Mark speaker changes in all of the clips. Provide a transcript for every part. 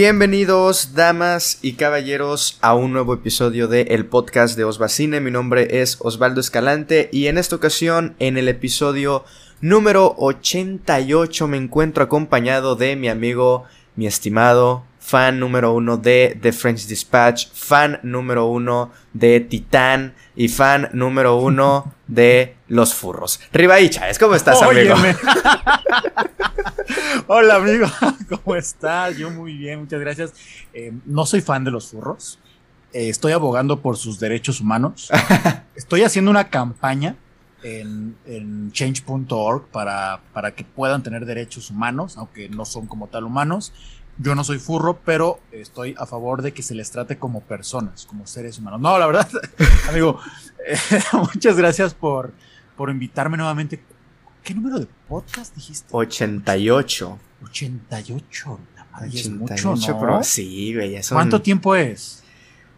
Speaker 1: Bienvenidos, damas y caballeros, a un nuevo episodio de el podcast de Osbacine. Mi nombre es Osvaldo Escalante y en esta ocasión, en el episodio número 88, me encuentro acompañado de mi amigo, mi estimado fan número uno de The French Dispatch, fan número uno de Titán y fan número uno de Los Furros. Ribaicha, ¿cómo estás, amigo?
Speaker 2: Hola, amigo, ¿cómo estás? Yo muy bien, muchas gracias. Eh, no soy fan de los furros. Eh, estoy abogando por sus derechos humanos. estoy haciendo una campaña en, en change.org para, para que puedan tener derechos humanos, aunque no son como tal humanos. Yo no soy furro, pero estoy a favor de que se les trate como personas, como seres humanos. No, la verdad, amigo, eh, muchas gracias por, por invitarme nuevamente. ¿Qué número de podcast dijiste?
Speaker 1: 88.
Speaker 2: 88. La madre, es
Speaker 1: 88,
Speaker 2: mucho, ¿no?
Speaker 1: pero sí, güey.
Speaker 2: ¿Cuánto tiempo es?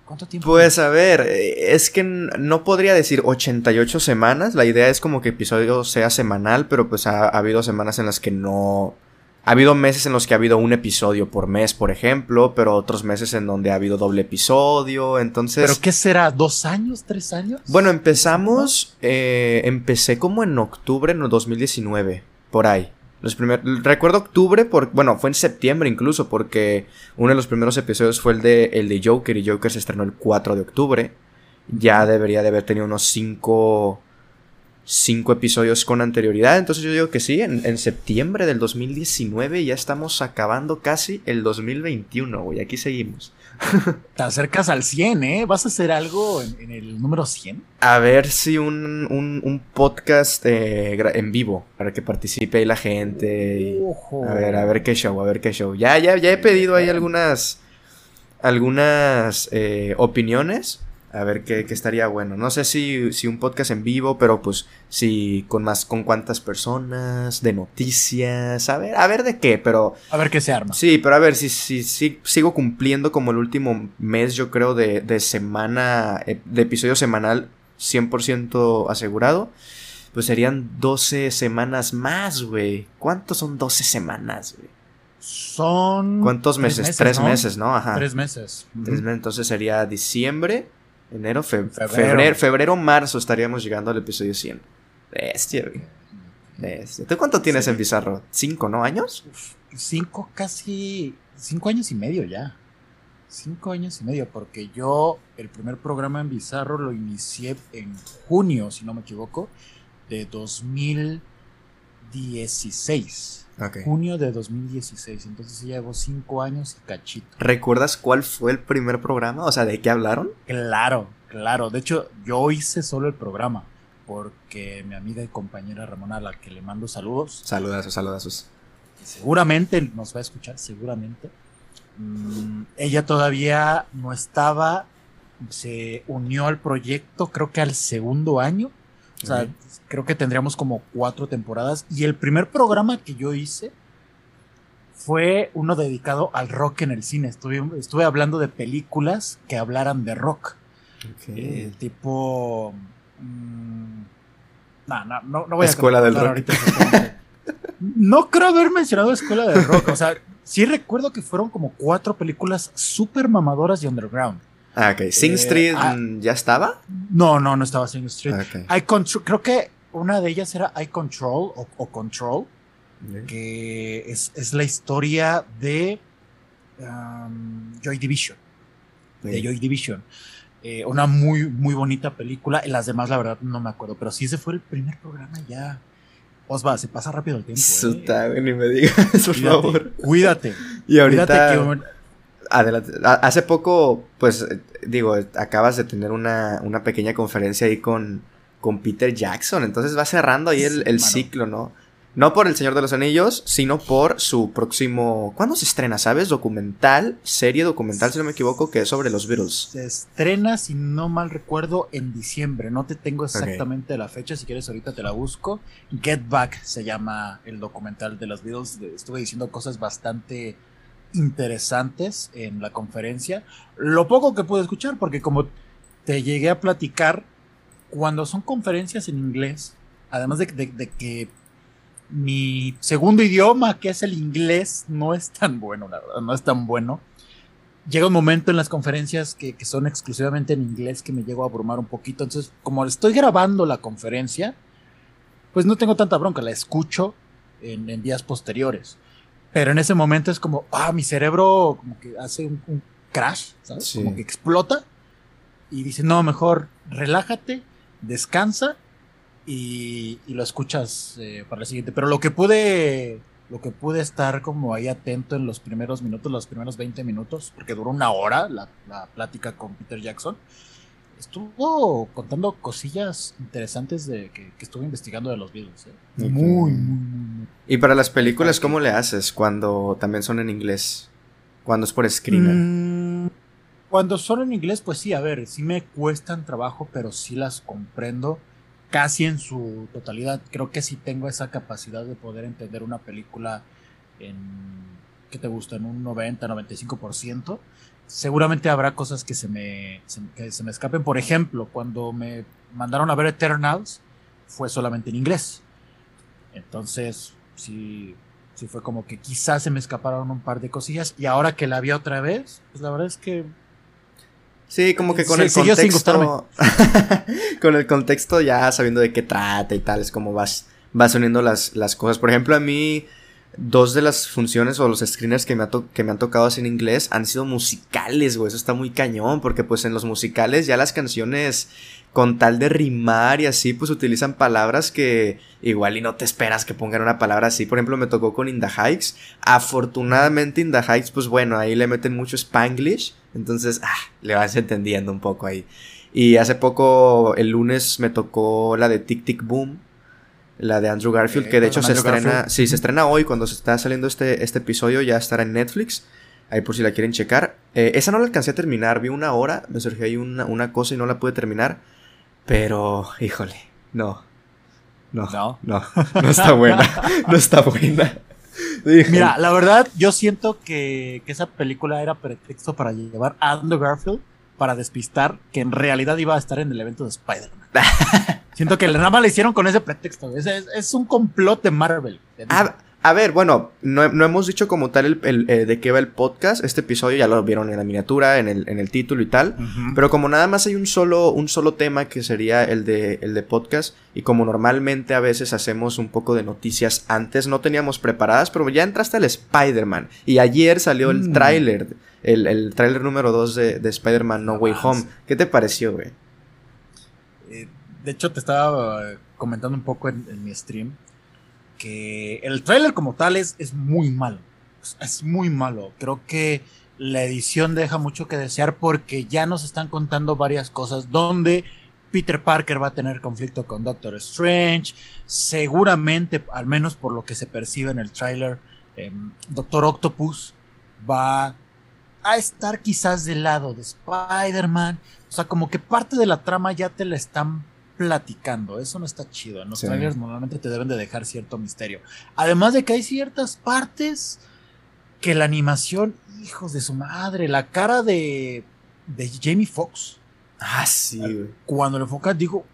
Speaker 2: ¿Cuánto tiempo
Speaker 1: Pues a ver, eh, es que no podría decir 88 semanas. La idea es como que episodio sea semanal, pero pues ha, ha habido semanas en las que no. Ha habido meses en los que ha habido un episodio por mes, por ejemplo, pero otros meses en donde ha habido doble episodio. Entonces.
Speaker 2: ¿Pero qué será? ¿Dos años? ¿Tres años?
Speaker 1: Bueno, empezamos. eh, empecé como en octubre en el 2019. Por ahí. Los primer- recuerdo octubre, por, bueno, fue en septiembre incluso, porque uno de los primeros episodios fue el de, el de Joker y Joker se estrenó el 4 de octubre. Ya debería de haber tenido unos 5 cinco episodios con anterioridad. Entonces yo digo que sí, en, en septiembre del 2019 ya estamos acabando casi el 2021, güey. Aquí seguimos.
Speaker 2: Te acercas al 100, ¿eh? ¿Vas a hacer algo en, en el número 100?
Speaker 1: A ver si un, un, un podcast eh, en vivo, para que participe ahí la gente. y- a ver, a ver qué show, a ver qué show. Ya, ya, ya he pedido ahí algunas, algunas eh, opiniones. A ver qué, qué estaría bueno. No sé si, si un podcast en vivo, pero pues si con más, con cuántas personas, de noticias, a ver, a ver de qué, pero
Speaker 2: A ver qué se arma.
Speaker 1: Sí, pero a ver, si, si, si sigo cumpliendo como el último mes, yo creo, de, de semana, eh, de episodio semanal 100% asegurado, pues serían 12 semanas más, güey. ¿Cuántos son 12 semanas, güey?
Speaker 2: Son.
Speaker 1: ¿Cuántos
Speaker 2: tres
Speaker 1: meses? Tres
Speaker 2: ¿no?
Speaker 1: meses, ¿no? Ajá.
Speaker 2: Tres meses.
Speaker 1: Tres meses, entonces sería diciembre, enero, fe-
Speaker 2: Febrero.
Speaker 1: febrero, febrero, marzo estaríamos llegando al episodio 100. Bestia, güey. Bestia. ¿Tú cuánto tienes
Speaker 2: Sí.
Speaker 1: en Bizarro? ¿Cinco, no? ¿Años?
Speaker 2: Cinco, casi. Cinco años y medio ya. Cinco años y medio, porque yo el primer programa en Bizarro lo inicié en junio, si no me equivoco, de 2016. Junio de 2016. Entonces ya llevo cinco años y cachito.
Speaker 1: ¿Recuerdas cuál fue el primer programa? O sea, ¿de qué hablaron?
Speaker 2: Claro, claro. De hecho, yo hice solo el programa. Porque mi amiga y compañera Ramona, a la que le mando saludos,
Speaker 1: Saludazos, saludazos.
Speaker 2: seguramente nos va a escuchar, seguramente. Mm, ella todavía no estaba, se unió al proyecto, creo que al segundo año. O sea, creo que tendríamos como cuatro temporadas. Y el primer programa que yo hice fue uno dedicado al rock en el cine. Estuve, estuve hablando de películas que hablaran de rock. Eh, tipo. mm, no, no, no, no voy
Speaker 1: Escuela
Speaker 2: a
Speaker 1: del
Speaker 2: contar
Speaker 1: rock.
Speaker 2: ahorita. No creo haber mencionado Escuela del Rock. O sea, sí recuerdo que fueron como cuatro películas súper mamadoras y underground.
Speaker 1: Ah, ok. Sing
Speaker 2: Eh,
Speaker 1: Street
Speaker 2: ah.
Speaker 1: ya estaba.
Speaker 2: No, no, no estaba Sing Street.
Speaker 1: Ok.
Speaker 2: I Control, creo que una de ellas era I Control o, o Control, que es, es la historia de um, Joy Division. de. Joy Division. Eh, una muy, muy bonita película. Y las demás, la verdad, no me acuerdo. Pero sí, ese fue el primer programa ya. Osva, se pasa rápido el tiempo. ¿eh?
Speaker 1: Suta, güey, ni me digas, por
Speaker 2: Cuídate,
Speaker 1: favor.
Speaker 2: Cuídate.
Speaker 1: Y ahorita.
Speaker 2: Cuídate que
Speaker 1: Adelante. Hace poco, pues, eh, digo, acabas de tener una, una pequeña conferencia ahí con, con Peter Jackson. Entonces va cerrando ahí el, el ciclo, ¿no? No por El Señor de los Anillos, sino por su próximo. ¿Cuándo se estrena, sabes? Documental, serie documental, si no me equivoco, que es sobre los Beatles.
Speaker 2: Se estrena, si no mal recuerdo, en diciembre. No te tengo exactamente la fecha, si quieres ahorita te la busco. Get Back se llama el documental de los Beatles. Estuve diciendo cosas bastante interesantes en la conferencia. Lo poco que pude escuchar, porque como te llegué a platicar, cuando son conferencias en inglés, además de, que mi segundo idioma, que es el inglés, no es tan bueno, la verdad, no es tan bueno. llega un momento en las conferencias que, son exclusivamente en inglés que me llego a abrumar un poquito. Entonces, como estoy grabando la conferencia, pues no tengo tanta bronca, la escucho en, días posteriores. Pero en ese momento es como, ah, mi cerebro como que hace un, crash, ¿sabes? Como que explota y dice, no, mejor relájate, descansa y, lo escuchas eh, para el siguiente. Pero lo que pude lo que pude estar como ahí atento en los primeros minutos, los primeros 20 minutos, porque duró una hora la, plática con Peter Jackson, estuvo contando cosillas interesantes de que, estuve investigando de los Beatles. ¿eh? Muy, muy, muy,
Speaker 1: Y para las películas, ¿cómo le haces cuando también son en inglés? Cuando es por screener.
Speaker 2: Mm, cuando son en inglés, pues sí, a ver, sí me cuestan trabajo, pero sí las comprendo casi en su totalidad. Creo que sí tengo esa capacidad de poder entender una película en, ¿qué te gusta? En un 90, 95%. Seguramente habrá cosas que se me, que se me escapen. Por ejemplo, cuando me mandaron a ver Eternals, fue solamente en inglés. Entonces, sí, sí fue como que quizás se me escaparon un par de cosillas. Y ahora que la vi otra vez, pues la verdad es que
Speaker 1: Sí, como que con el contexto. con el contexto ya sabiendo de qué trata y tal, es como vas, vas uniendo las, las cosas. Por ejemplo, a mí, dos de las funciones o los screeners que me, que me han tocado así en inglés han sido musicales, güey. Eso está muy cañón, porque pues en los musicales ya las canciones con tal de rimar y así, pues utilizan palabras que igual y no te esperas que pongan una palabra así. Por ejemplo, me tocó con In the Heights. Afortunadamente, In the Heights, pues bueno, ahí le meten mucho Spanglish. Entonces, ah, le vas entendiendo un poco ahí. Y hace poco, el lunes, me tocó la de Tic Tic Boom. La de Andrew Garfield, que de hecho se estrena. Sí, se estrena hoy. Cuando se está saliendo este, este episodio, ya estará en Netflix. Ahí por si la quieren checar. Eh, esa no la alcancé a terminar. Vi una hora. Me surgió ahí una, una cosa y no la pude terminar. Pero, híjole, no. No, no, no, no está buena. no está buena.
Speaker 2: Mira, la verdad, yo siento que, esa película era pretexto para llevar a Andrew Garfield para despistar que en realidad iba a estar en el evento de Spider-Man. siento que nada más le hicieron con ese pretexto. Es, es, un complot de Marvel.
Speaker 1: A ver, bueno, no, hemos dicho como tal el, eh, de qué va el podcast. Este episodio ya lo vieron en la miniatura, en el, en el título y tal. Pero como nada más hay un solo, un solo tema que sería el de, el de podcast. Y como normalmente a veces hacemos un poco de noticias antes, no teníamos preparadas, pero ya entraste al Spider-Man. Y ayer salió el mm. tráiler, el, el tráiler número 2 de, de Spider-Man No Way Home. ¿Qué te pareció, güey?
Speaker 2: Eh, de hecho, te estaba comentando un poco en mi stream que el tráiler como tal es, es muy malo. Es muy malo. Creo que la edición deja mucho que desear porque ya nos están contando varias cosas donde Peter Parker va a tener conflicto con Doctor Strange. Seguramente, al menos por lo que se percibe en el tráiler, em, Doctor Octopus va a estar quizás del lado de Spider-Man. O sea, como que parte de la trama ya te la están platicando. Eso no está chido. En los trailers normalmente te deben de dejar cierto misterio. Además de que hay ciertas partes que la animación, hijos de su madre, la cara de, de Jamie Foxx.
Speaker 1: Ah, sí,
Speaker 2: Cuando lo enfocas, digo,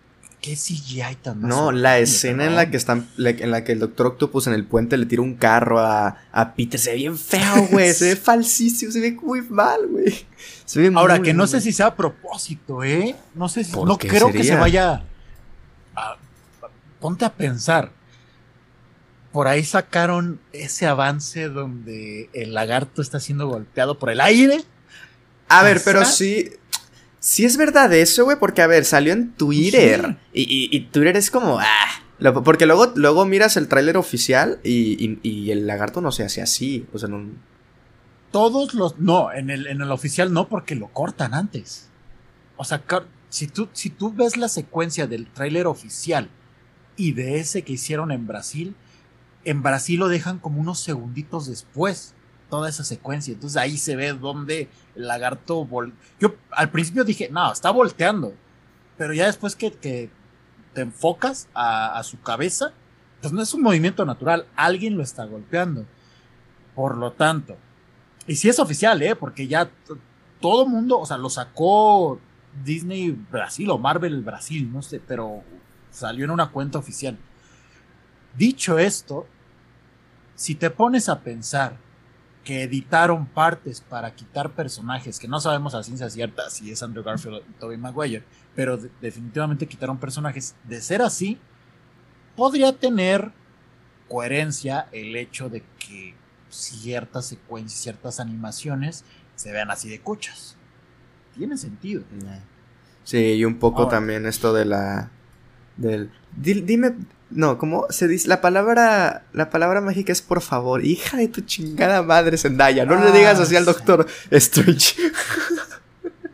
Speaker 2: ¿qué CGI tan
Speaker 1: No, la escena en la que están, en la que el Doctor Octopus en el puente le tira un carro a, a Peter, se ve bien feo, güey, se ve falsísimo, se ve muy mal, güey.
Speaker 2: Ahora, que no sé si sea a propósito, ¿eh? No sé si, no creo que se vaya ponte a pensar. Por ahí sacaron ese avance donde el lagarto está siendo golpeado por el aire.
Speaker 1: A ver, pero sí. Sí es verdad eso, güey, porque a ver, salió en Twitter. Y, Twitter es como. Ah, porque luego, luego miras el tráiler oficial y, el lagarto no se hace así. O sea, no.
Speaker 2: Todos los. No, en el, en el oficial no, porque lo cortan antes. O sea, si tú, si tú ves la secuencia del tráiler oficial y de ese que hicieron en Brasil, en Brasil lo dejan como unos segunditos después, toda esa secuencia. Entonces ahí se ve donde el lagarto... Yo al principio dije, no, está volteando. Pero ya después que, te enfocas a, su cabeza, pues no es un movimiento natural, alguien lo está golpeando. Por lo tanto, y si es oficial, ¿eh? Porque ya todo mundo, o sea, lo sacó Disney Brasil o Marvel Brasil, no sé, pero salió en una cuenta oficial. Dicho esto, si te pones a pensar que editaron partes para quitar personajes que no sabemos a ciencia cierta si es Andrew Garfield y Tobey Maguire, pero definitivamente quitaron personajes. De ser así, podría tener coherencia el hecho de que ciertas secuencias, ciertas animaciones se vean así de cuchas. Tiene sentido.
Speaker 1: Sí, y un poco también esto de la del dime no, ¿cómo se dice? La palabra la palabra mágica es por favor, hija de tu chingada madre Zendaya, no le digas así al ah, Doctor Strange.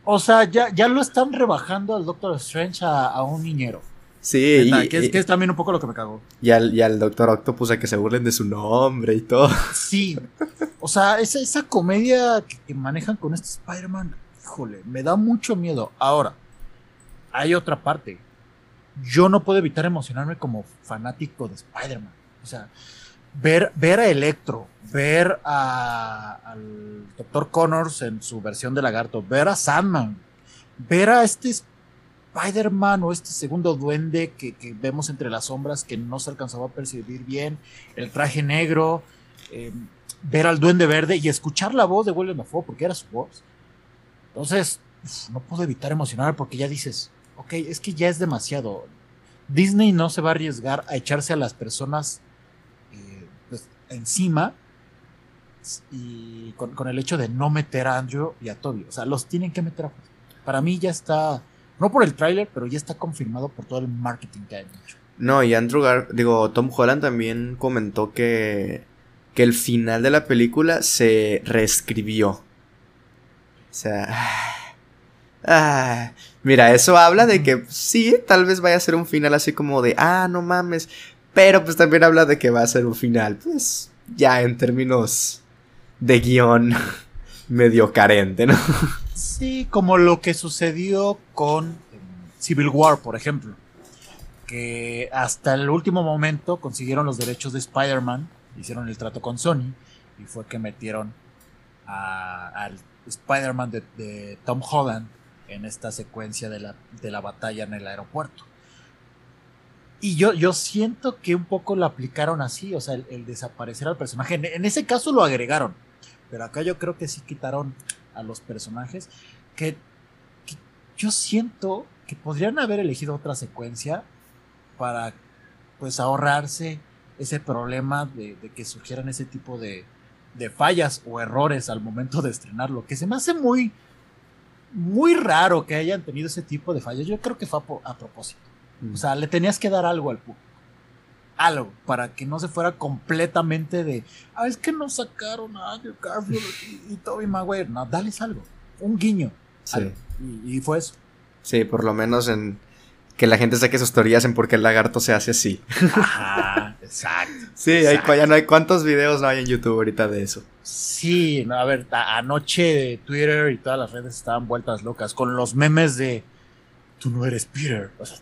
Speaker 2: O sea, ya, ya lo están rebajando al Doctor Strange a, un niñero.
Speaker 1: Sí,
Speaker 2: y, que, es, también un poco lo que me cagó.
Speaker 1: Y al, y al Doctor Octopus a que se burlen de su nombre y todo.
Speaker 2: Sí, o sea, esa, esa comedia que, manejan con este Spider-Man, híjole, me da mucho miedo. Ahora, hay otra parte yo no puedo evitar emocionarme como fanático de Spider-Man. O sea, ver, ver a Electro, ver a, al Dr. Connors en su versión de lagarto, ver a Sandman, ver a este Spider-Man o este segundo duende que, vemos entre las sombras que no se alcanzaba a percibir bien, el traje negro, em, ver al duende verde y escuchar la voz de William Dafoe porque era su voz. Entonces, no puedo evitar emocionarme porque ya dices, ok, es que ya es demasiado. Disney no se va a arriesgar a echarse a las personas eh, pues, encima y con, el hecho de no meter a Andrew y a Toby. O sea, los tienen que meter a Para mí ya está, no por el tráiler, pero ya está confirmado por todo el marketing que hay hecho.
Speaker 1: No, y Andrew Gar digo, Tom Holland también comentó que, que el final de la película se reescribió. O sea... Ah, mira, eso habla de que sí, tal vez vaya a ser un final así como de, ah, no mames. Pero pues también habla de que va a ser un final, pues ya en términos de guion medio carente, ¿no?
Speaker 2: Sí, como lo que sucedió con em, Civil War, por ejemplo. Que hasta el último momento consiguieron los derechos de Spider-Man, hicieron el trato con Sony y fue que metieron al Spider-Man de Tom Holland en esta secuencia de la, de la batalla en el aeropuerto. Y yo, yo siento que un poco lo aplicaron así, o sea, el, desaparecer al personaje. En, ese caso lo agregaron, pero acá yo creo que sí quitaron a los personajes que, yo siento que podrían haber elegido otra secuencia para pues ahorrarse ese problema de, de que surgieran ese tipo de, de fallas o errores al momento de estrenarlo, que se me hace muy, muy raro que hayan tenido ese tipo de fallas. Yo creo que fue a, propósito. O sea, le tenías que dar algo al público. Algo, para que no se fuera completamente de, ah, es que no sacaron a Andrew Garfield y, Toby Maguire. No, dales algo, un guiño. Sí. Y, fue eso.
Speaker 1: Sí, por lo menos en que la gente saque sus teorías en por qué el lagarto se hace así.
Speaker 2: Ajá, exacto.
Speaker 1: sí, Hay, ya no hay cuántos videos no hay en YouTube ahorita de eso.
Speaker 2: Sí, a ver, anoche Twitter y todas las redes estaban vueltas locas con los memes de tú no eres Peter. O sea,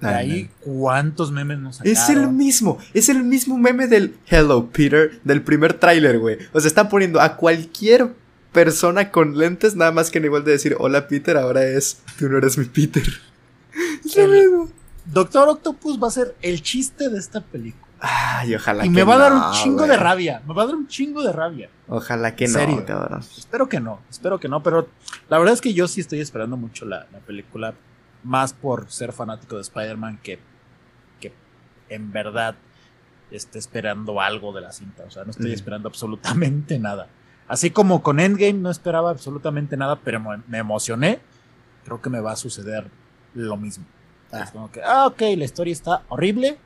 Speaker 2: de ahí, ¿cuántos memes nos sacaron?
Speaker 1: Es el mismo, es el mismo meme del Hello Peter del primer tráiler, güey. O sea, están poniendo a cualquier persona con lentes, nada más que en igual de decir hola Peter, ahora es tú no eres mi Peter. Es lo mismo.
Speaker 2: Doctor Octopus va a ser el chiste de esta película.
Speaker 1: Ay, ojalá
Speaker 2: y me va a dar un chingo de rabia. Me va a dar un chingo de rabia.
Speaker 1: Ojalá que no, cabrón.
Speaker 2: Espero que no, espero que no, pero la verdad es que yo sí estoy esperando mucho la, película. Más por ser fanático de Spider-Man que, que en verdad esté esperando algo de la cinta. O sea, no estoy esperando absolutamente nada. Así como con Endgame no esperaba absolutamente nada, pero me emocioné. Creo que me va a suceder lo mismo. Ah. como que, ah, ok, la historia está horrible,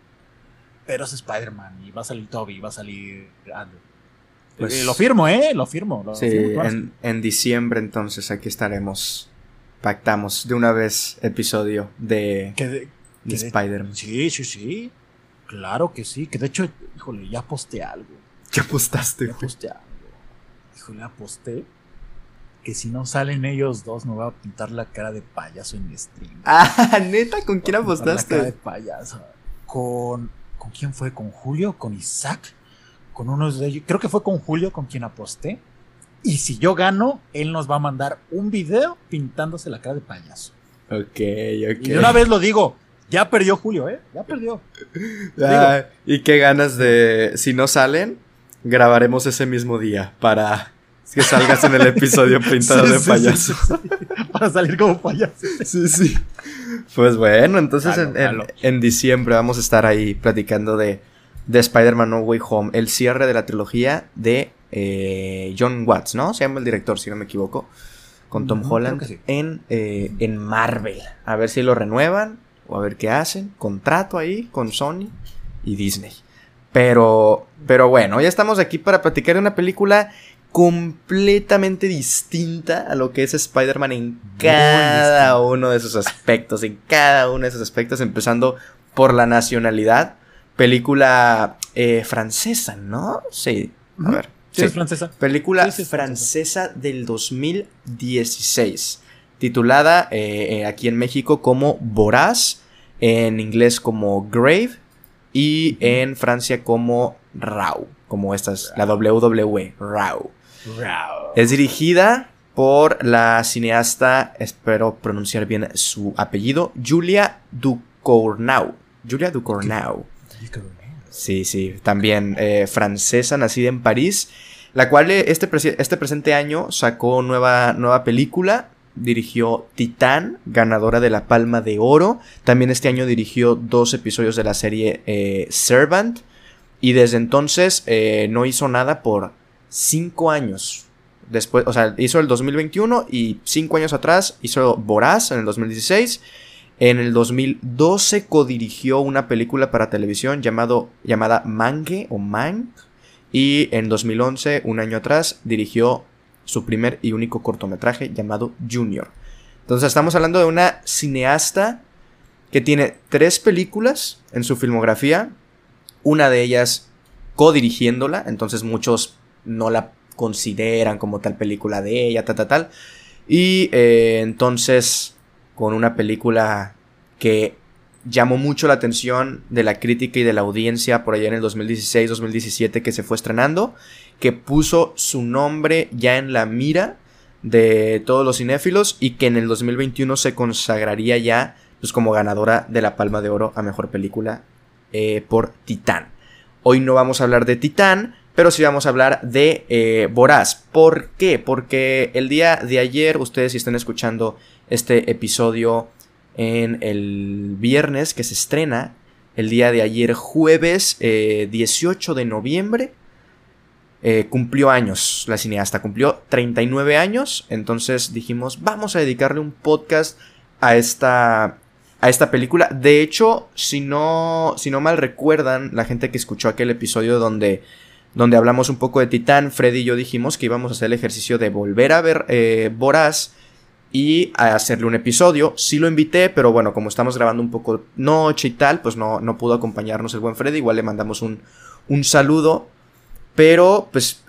Speaker 2: pero es Spider-Man y va a salir Toby, va a salir Andrew. Pues, eh, lo firmo, ¿eh? Lo firmo.
Speaker 1: sí, en, diciembre entonces aquí estaremos. Pactamos de una vez episodio de, de, Spider-Man.
Speaker 2: Sí, sí, sí. Claro que sí. Que de hecho, híjole, ya posté algo.
Speaker 1: ¿Ya apostaste?
Speaker 2: Ya posté algo. Híjole, aposté que si no salen ellos dos me voy a pintar la cara de payaso en mi stream.
Speaker 1: Ah, neta, ¿con quién apostaste?
Speaker 2: La cara de payaso. Con ¿Con quién fue? ¿Con Julio? ¿Con Isaac? Con unos de ellos. Creo que fue con Julio con quien aposté. Y si yo gano, él nos va a mandar un video pintándose la cara de payaso.
Speaker 1: Ok, ok.
Speaker 2: Y de una vez lo digo, ya perdió Julio, ¿eh? Ya perdió.
Speaker 1: Ah, y qué ganas de. Si no salen, grabaremos ese mismo día para que salgas en el episodio pintado de payaso.
Speaker 2: para salir como payaso.
Speaker 1: Sí, sí. Pues bueno, entonces en, diciembre vamos a estar ahí platicando de, de Spider-Man No Way Home, el cierre de la trilogía de eh, John Watts, ¿no? Se llama el director, si no me equivoco, con Tom Holland en, eh, en Marvel. A ver si lo renuevan o a ver qué hacen. Contrato ahí con Sony y Disney. Pero, pero bueno, ya estamos aquí para platicar de una película completamente distinta a lo que es Spider-Man en cada uno de sus aspectos, en cada uno de esos aspectos, empezando por la nacionalidad. Película eh, francesa, ¿no? Sí, a ver.
Speaker 2: Sí, es francesa.
Speaker 1: Película francesa. del 2016, titulada eh, eh, aquí en México como Voraz, en inglés como Grave y en Francia como Rau, como esta es la WWE, Rau. Es dirigida por la cineasta, espero pronunciar bien su apellido, Julia Ducournau. Julia Ducournau. Sí, sí, también eh, francesa, nacida en París, la cual eh, este, este presente año sacó nueva, nueva película, dirigió Titán, ganadora de la Palma de Oro, también este año dirigió dos episodios de la serie eh, Servant, y desde entonces no hizo nada por cinco años. Después, o sea, hizo el 2021 y cinco años atrás hizo Voraz en el 2016 en el 2012 codirigió una película para televisión llamado, llamada Mange o Mang. Y en 2011, un año atrás, dirigió su primer y único cortometraje llamado Junior. Entonces estamos hablando de una cineasta que tiene tres películas en su filmografía. Una de ellas codirigiéndola, entonces muchos no la consideran como tal película de ella, tal, tal, tal. Y eh, entonces con una película que llamó mucho la atención de la crítica y de la audiencia por allá en el 2016-2017 que se fue estrenando, que puso su nombre ya en la mira de todos los cinéfilos y que en el 2021 se consagraría ya pues, como ganadora de la Palma de Oro a Mejor Película eh, por Titán. Hoy no vamos a hablar de Titán, pero sí vamos a hablar de eh, Voraz. ¿Por qué? Porque el día de ayer, ustedes si están escuchando este episodio en el viernes que se estrena, el día de ayer jueves 18 eh, de noviembre, eh, cumplió años la cineasta, cumplió 39 años, entonces dijimos, vamos a dedicarle un podcast a esta, a esta película. De hecho, si no, si no mal recuerdan, la gente que escuchó aquel episodio donde, donde hablamos un poco de Titán, Freddy y yo dijimos que íbamos a hacer el ejercicio de volver a ver eh, Boraz y a hacerle un episodio. Sí lo invité, pero bueno, como estamos grabando un poco noche y tal, pues no, no pudo acompañarnos el buen Freddy. Igual le mandamos un, un saludo. Pero pues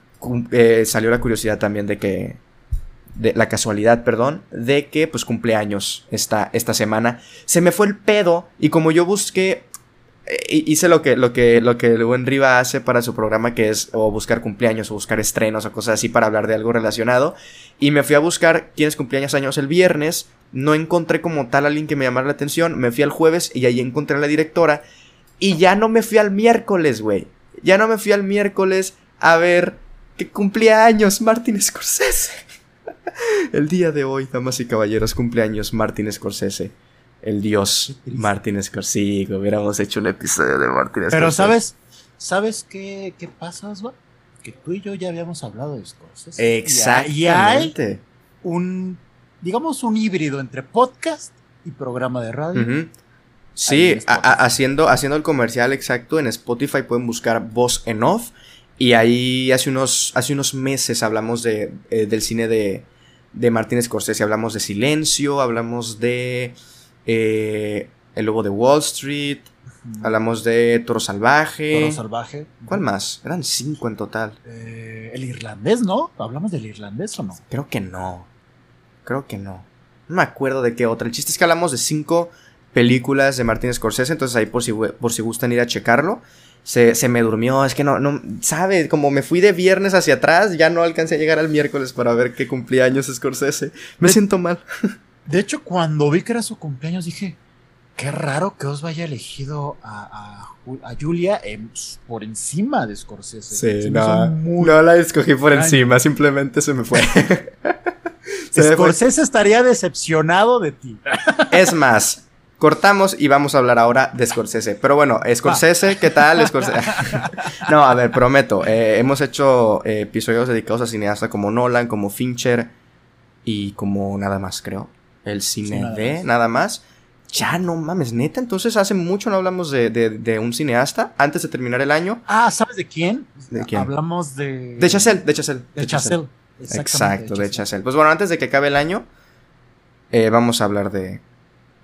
Speaker 1: eh, salió la curiosidad también de que... De la casualidad, perdón, de que pues cumpleaños esta, esta semana. Se me fue el pedo y como yo busqué hice lo que, lo que, lo que el buen Riva hace para su programa, que es o buscar cumpleaños o buscar estrenos o cosas así para hablar de algo relacionado. Y me fui a buscar quiénes cumpleaños años el viernes. No encontré como tal alguien que me llamara la atención. Me fui al jueves y ahí encontré a la directora. Y ya no me fui al miércoles, güey. Ya no me fui al miércoles a ver que cumplía años Martin Scorsese. el día de hoy, damas y caballeros, cumpleaños Martin Scorsese el dios Martin Scorsese. Hubiéramos hecho un episodio de Martin Scorsese.
Speaker 2: Pero ¿sabes? ¿Sabes qué, qué pasa, Osva? Que tú y yo ya habíamos hablado de Scorsese.
Speaker 1: Exactamente.
Speaker 2: Y hay un, digamos, un híbrido entre podcast y programa de radio.
Speaker 1: Sí, haciendo, haciendo el comercial exacto, en Spotify pueden buscar Voz en Off. Y ahí hace unos, hace unos meses hablamos de, eh, del cine de, de Martin Scorsese. Hablamos de Silencio, hablamos de eh, El Lobo de Wall Street, hablamos de Toro Salvaje.
Speaker 2: Toro Salvaje.
Speaker 1: ¿Cuál más? Eran cinco en total.
Speaker 2: Eh, el irlandés, ¿no? ¿Hablamos del irlandés o no?
Speaker 1: Creo que no. Creo que no. No me acuerdo de qué otra. El chiste es que hablamos de cinco películas de Martin Scorsese, entonces ahí por si, por si gustan ir a checarlo. Se, se, me durmió, es que no, no, sabe, como me fui de viernes hacia atrás, ya no alcancé a llegar al miércoles para ver qué cumplía años Scorsese. Me siento mal.
Speaker 2: De hecho, cuando vi que era su cumpleaños, dije, qué raro que os vaya elegido a, a, Julia por encima de Scorsese.
Speaker 1: Sí, no, no la escogí por encima, simplemente se me fue.
Speaker 2: Scorsese estaría decepcionado de ti.
Speaker 1: Es más, cortamos y vamos a hablar ahora de Scorsese. Pero bueno, Scorsese, ¿qué tal? Scorsese. no, a ver, prometo. Eh, hemos hecho eh, episodios dedicados a cineastas como Nolan, como Fincher y como nada más, creo. El cine de nada más. Ya no mames, neta. Entonces hace mucho no hablamos de, un cineasta antes de terminar el año.
Speaker 2: Ah, ¿sabes de quién? ¿De quién? Hablamos de.
Speaker 1: De Chazelle, de Chazelle.
Speaker 2: De, Chazelle.
Speaker 1: Exacto, de Chazelle. Pues bueno, antes de que acabe el año, eh, vamos a hablar de,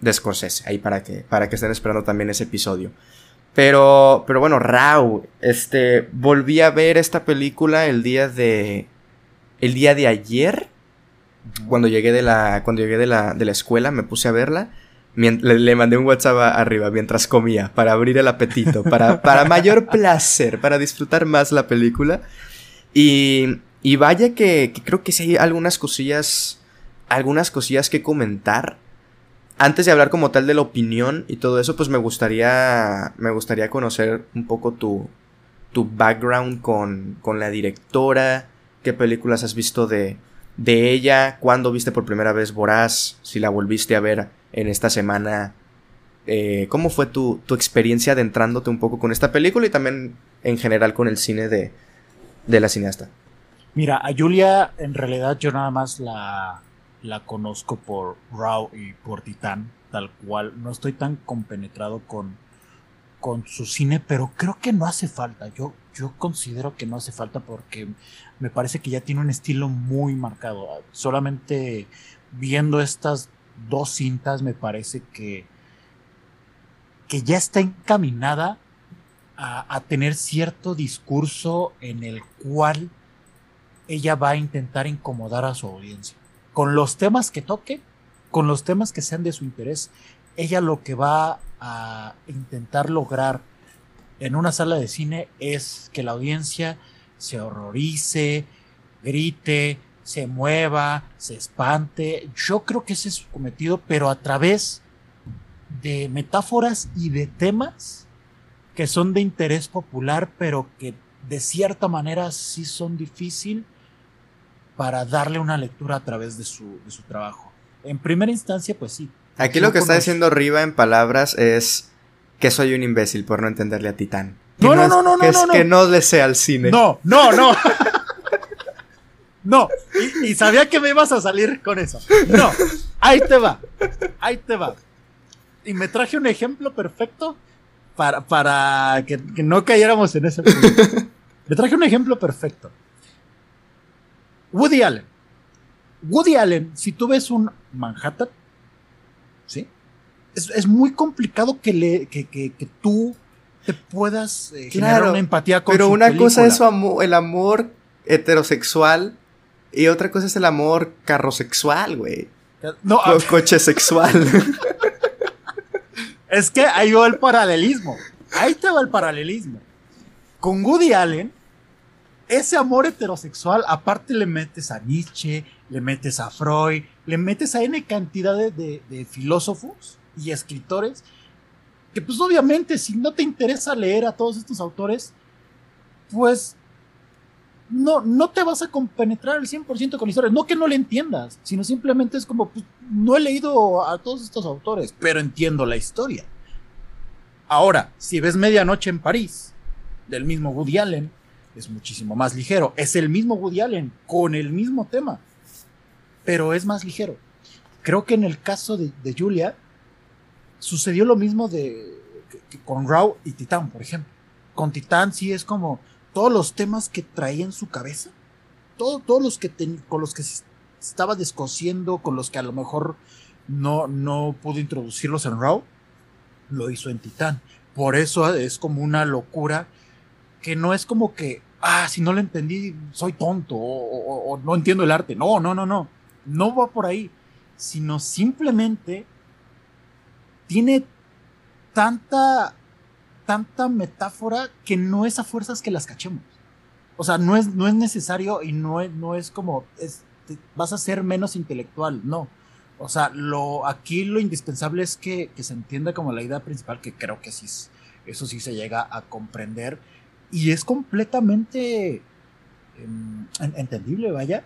Speaker 1: de Scorsese. Ahí para que, para que estén esperando también ese episodio. Pero, pero bueno, Rau, este, volví a ver esta película el día de, el día de ayer. Cuando llegué de la, cuando llegué de la, de la escuela, me puse a verla. Le, mandé un WhatsApp arriba mientras comía para abrir el apetito, para, para mayor placer, para disfrutar más la película. Y, y vaya que, creo que sí hay algunas cosillas, algunas cosillas que comentar. Antes de hablar como tal de la opinión y todo eso, pues me gustaría, me gustaría conocer un poco tu, tu background con, con la directora, qué películas has visto de, de ella, cuándo viste por primera vez Voraz, si la volviste a ver en esta semana. Eh, ¿Cómo fue tu, tu, experiencia adentrándote un poco con esta película y también en general con el cine de, de la cineasta?
Speaker 2: Mira, a Julia en realidad yo nada más la, la conozco por Raw y por Titán, tal cual. No estoy tan compenetrado con, con su cine, pero creo que no hace falta. Yo, yo considero que no hace falta porque me parece que ya tiene un estilo muy marcado. Solamente viendo estas dos cintas me parece que, que ya está encaminada a, a tener cierto discurso en el cual ella va a intentar incomodar a su audiencia. Con los temas que toque, con los temas que sean de su interés, ella lo que va a intentar lograr en una sala de cine es que la audiencia se horrorice, grite, se mueva, se espante. Yo creo que ese es su cometido, pero a través de metáforas y de temas que son de interés popular, pero que de cierta manera sí son difíciles para darle una lectura a través de su, de su trabajo. En primera instancia, pues sí.
Speaker 1: Aquí lo que está diciendo Riva en palabras es que soy un imbécil por no entenderle a Titán.
Speaker 2: No, no, no, no, no,
Speaker 1: es que no le sea al cine.
Speaker 2: No, no, no. no, y, sabía que me ibas a salir con eso. No, ahí te va, ahí te va. Y me traje un ejemplo perfecto para, para que, que no cayéramos en ese punto. Me traje un ejemplo perfecto. Woody Allen. Woody Allen, si tú ves un Manhattan. Es, muy complicado que, le, que, que, tú te puedas eh, generar una empatía con
Speaker 1: Pero una cosa es el amor heterosexual y otra cosa es el amor carrosexual, güey. No, coche sexual.
Speaker 2: es que ahí va el paralelismo. Ahí te va el paralelismo. Con Woody Allen, ese amor heterosexual, aparte le metes a Nietzsche, le metes a Freud, le metes a N cantidad de, filósofos y escritores, que pues obviamente si no te interesa leer a todos estos autores, pues no, no te vas a compenetrar al 100% con la historia. No que no le entiendas, sino simplemente es como, pues, no he leído a todos estos autores, pero entiendo la historia. Ahora, si ves Medianoche en París, del mismo Woody Allen, es muchísimo más ligero. Es el mismo Woody Allen con el mismo tema, pero es más ligero. Creo que en el caso de, Julia sucedió lo mismo de, con Raw y Titán, por ejemplo. Con Titán sí es como todos los temas que traía en su cabeza, todos los que con los que estaba descosiendo, con los que a lo mejor no, no pudo introducirlos en Raw, lo hizo en Titán. Por eso es como una locura que no es como que ah, si no lo entendí, soy tonto o, no entiendo el arte. No, no, no, no. No va por ahí. Sino simplemente tiene tanta, tanta metáfora que no es a fuerzas que las cachemos. O sea, no es, no es necesario y no es, no es como, es, vas a ser menos intelectual, no. O sea, lo, aquí lo indispensable es que, se entienda como la idea principal, que creo que sí, eso sí se llega a comprender. Y es completamente em, entendible, vaya,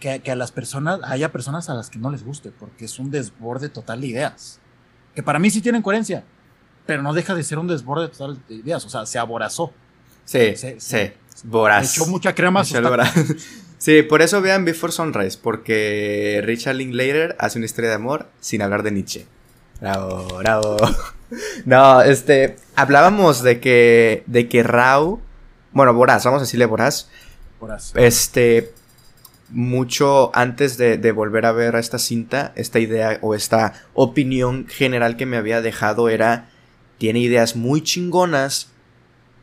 Speaker 2: que, que, a las personas, haya personas a las que no les guste, porque es un desborde total de ideas. Que para mí sí tienen coherencia, pero no deja de ser un desborde total de ideas. O sea, se aborazó.
Speaker 1: Sí, sí, voraz.
Speaker 2: echó mucha crema.
Speaker 1: Sí, por eso vean Before Sunrise, porque Richard Linklater hace una historia de amor sin hablar de Nietzsche. Bravo, bravo. No, este, hablábamos de que, de que Rao, bueno, Boraz, vamos a decirle Boraz.
Speaker 2: Boraz.
Speaker 1: Este, mucho antes de, de, volver a ver a esta cinta, esta idea o esta opinión general que me había dejado era, tiene ideas muy chingonas,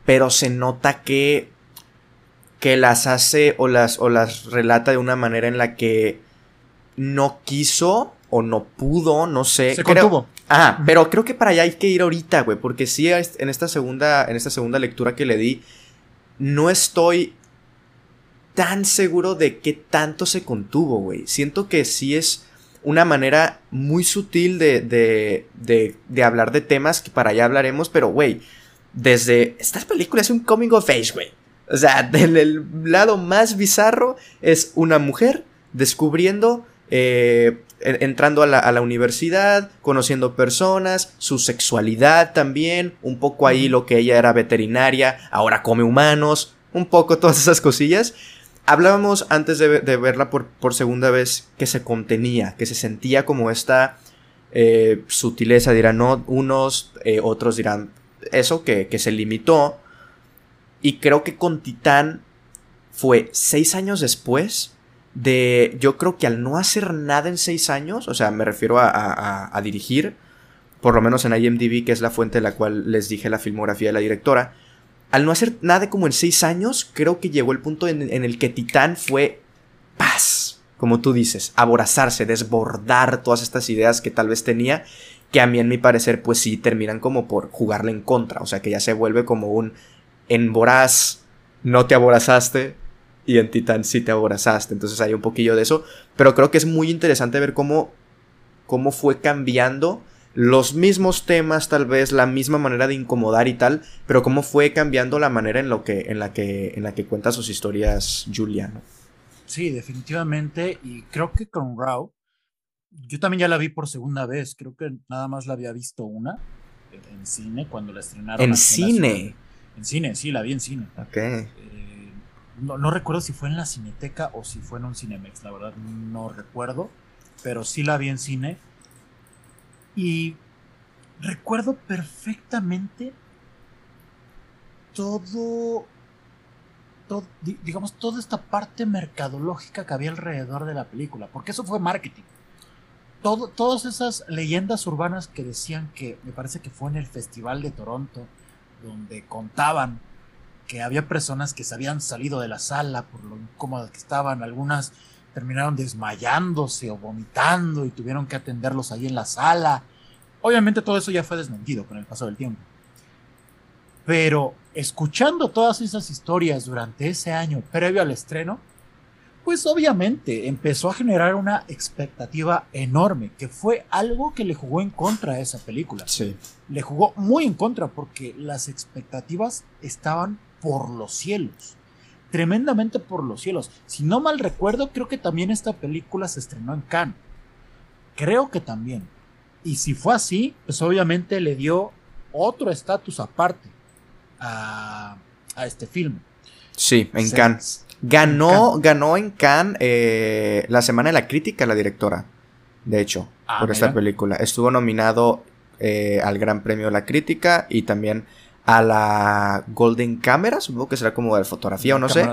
Speaker 1: pero se nota que que las hace o las, o las relata de una manera en la que no quiso o no pudo, no sé.
Speaker 2: Se contuvo.
Speaker 1: Ah, pero creo que para allá hay que ir ahorita, güey, porque sí en esta segunda en esta segunda lectura que le di no estoy tan seguro de qué tanto se contuvo, güey. Siento que sí es una manera muy sutil de, de, de, de hablar de temas que para allá hablaremos, pero, güey, desde estas películas es un coming of age, güey. O sea, del lado más bizarro es una mujer descubriendo, eh, entrando a la, universidad, conociendo personas, su sexualidad también, un poco ahí lo que ella era veterinaria, ahora come humanos, un poco todas esas cosillas. Hablábamos antes de, verla por, segunda vez que se contenía, que se sentía como esta eh, sutileza, dirán no, unos, eh, otros dirán eso, que, que se limitó. Y creo que con Titán fue seis años después de, yo creo que al no hacer nada en seis años, o sea, me refiero a, dirigir, por lo menos en IMDb, que es la fuente de la cual les dije la filmografía de la directora, al no hacer nada como en seis años, creo que llegó el punto en, el que Titán fue paz, como tú dices, aborazarse, desbordar todas estas ideas que tal vez tenía, que a mí en mi parecer pues sí terminan como por jugarle en contra, o sea que ya se vuelve como un en Voraz no te aborazaste y en Titán sí te aborazaste. Entonces hay un poquillo de eso. Pero creo que es muy interesante ver cómo, cómo fue cambiando los mismos temas, tal vez la misma manera de incomodar y tal, pero cómo fue cambiando la manera en, lo que, en, la, que, en la que cuenta sus historias Juliano.
Speaker 2: Sí, definitivamente. Y creo que con Rao, yo también ya la vi por segunda vez. Creo que nada más la había visto una en, cine cuando la estrenaron.
Speaker 1: En cine.
Speaker 2: En cine, sí, la vi en cine.
Speaker 1: Ok.
Speaker 2: Eh, no, recuerdo si fue en la Cineteca o si fue en un Cinemex, la verdad no recuerdo, pero sí la vi en cine. Y recuerdo perfectamente todo, todo, digamos, toda esta parte mercadológica que había alrededor de la película, porque eso fue marketing. Todo, todas esas leyendas urbanas que decían que, me parece que fue en el Festival de Toronto, donde contaban que había personas que se habían salido de la sala por lo incómodas que estaban, algunas terminaron desmayándose o vomitando y tuvieron que atenderlos ahí en la sala. Obviamente todo eso ya fue desmentido con el paso del tiempo. Pero escuchando todas esas historias durante ese año previo al estreno, pues obviamente empezó a generar una expectativa enorme, que fue algo que le jugó en contra a esa película.
Speaker 1: Sí.
Speaker 2: Le jugó muy en contra porque las expectativas estaban por los cielos. Tremendamente por los cielos. Si no mal recuerdo, creo que también esta película se estrenó en Cannes. Creo que también. Y si fue así, pues obviamente le dio otro estatus aparte a, este filme.
Speaker 1: Sí, en Cannes. Ganó, en ganó en Cannes eh, la Semana de la Crítica la directora, de hecho, ah, por esta película. Estuvo nominado eh, al Gran Premio de la Crítica y también a la Golden Camera, supongo que será como de fotografía o no sé.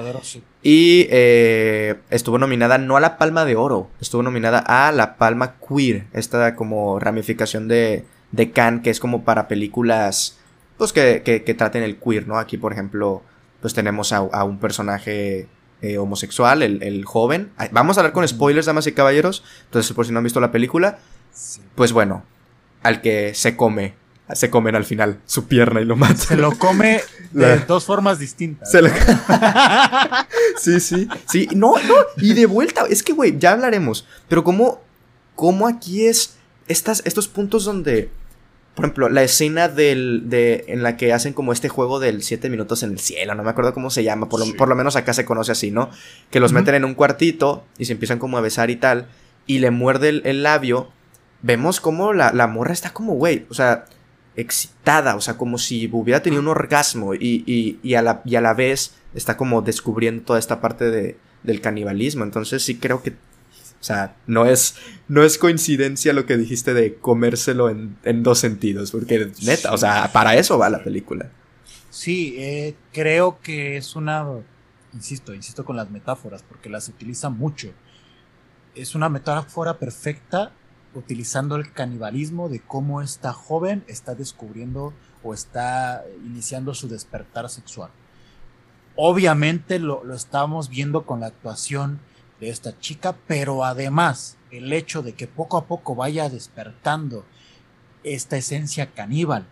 Speaker 1: Y eh, estuvo nominada no a la Palma de Oro, estuvo nominada a la Palma Queer, esta como ramificación de, de Cannes que es como para películas pues que, que, que traten el queer, ¿no? Aquí, por ejemplo, pues tenemos a, a un personaje eh, homosexual, el, joven. Vamos a hablar con spoilers, damas y caballeros. Entonces, por si no han visto la película, pues bueno, al que se come, se comen al final su pierna y lo matan.
Speaker 2: Se lo come de dos formas distintas.
Speaker 1: sí, sí, sí. No, no, y de vuelta, es que, güey, ya hablaremos. Pero cómo, cómo aquí es estas, estos puntos donde, por ejemplo, la escena del, de, en la que hacen como este juego del 7 minutos en el cielo, no me acuerdo cómo se llama, por lo, por lo menos acá se conoce así, ¿no? Que los meten en un cuartito y se empiezan como a besar y tal, y le muerde el, labio, vemos como la, la morra está como, güey, o sea, excitada, o sea, como si hubiera tenido un orgasmo y, y, y, a, la, y a la vez está como descubriendo toda esta parte de, del canibalismo. Entonces sí creo que, o sea, no es, no es coincidencia lo que dijiste de comérselo en, en dos sentidos, porque neta, o sea, para eso va la película.
Speaker 2: Sí, eh, creo que es una, insisto, insisto con las metáforas, porque las utiliza mucho. Es una metáfora perfecta utilizando el canibalismo de cómo esta joven está descubriendo o está iniciando su despertar sexual. Obviamente lo, estamos viendo con la actuación de esta chica, pero además el hecho de que poco a poco vaya despertando esta esencia caníbal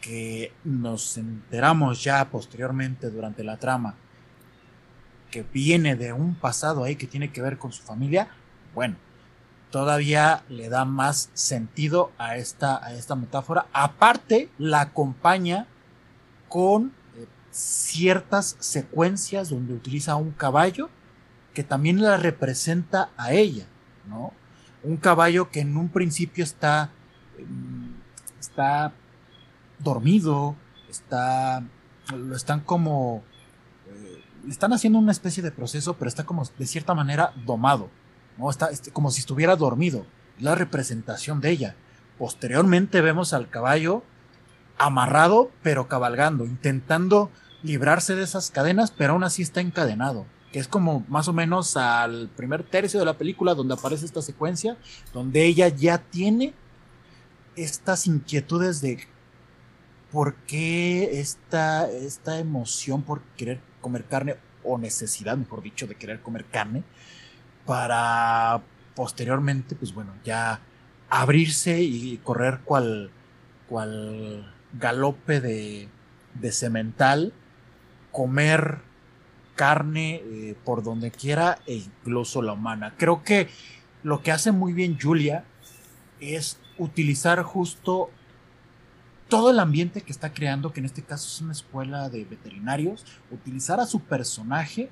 Speaker 2: que nos enteramos ya posteriormente durante la trama que viene de un pasado ahí que tiene que ver con su familia, bueno, todavía le da más sentido a esta, a esta metáfora. Aparte, la acompaña con ciertas secuencias donde utiliza un caballo que también la representa a ella, ¿no? Un caballo que en un principio está, em, está dormido, está, lo están como, eh, están haciendo una especie de proceso, pero está como de cierta manera domado, este, como si estuviera dormido, la representación de ella. Posteriormente vemos al caballo amarrado, pero cabalgando, intentando librarse de esas cadenas, pero aún así está encadenado. Que es como más o menos al primer tercio de la película donde aparece esta secuencia, donde ella ya tiene estas inquietudes de por qué esta, esta emoción por querer comer carne, o necesidad, mejor dicho, de querer comer carne, para posteriormente, pues bueno, ya abrirse y correr cual, cual galope de, de cemental, comer carne eh, por donde quiera e incluso la humana. Creo que lo que hace muy bien Julia es utilizar justo todo el ambiente que está creando, que en este caso es una escuela de veterinarios, utilizar a su personaje,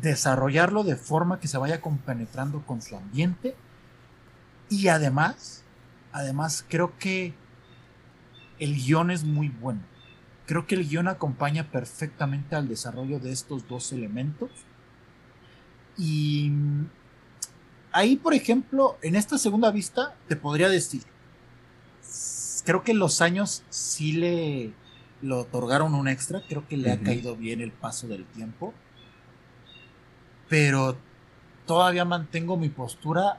Speaker 2: desarrollarlo de forma que se vaya compenetrando con su ambiente y además, además creo que el guion es muy bueno. Creo que el guion acompaña perfectamente al desarrollo de estos dos elementos. Y ahí, por ejemplo, en esta segunda vista, te podría decir, creo que los años sí le lo otorgaron un extra, creo que le ha caído bien el paso del tiempo, pero todavía mantengo mi postura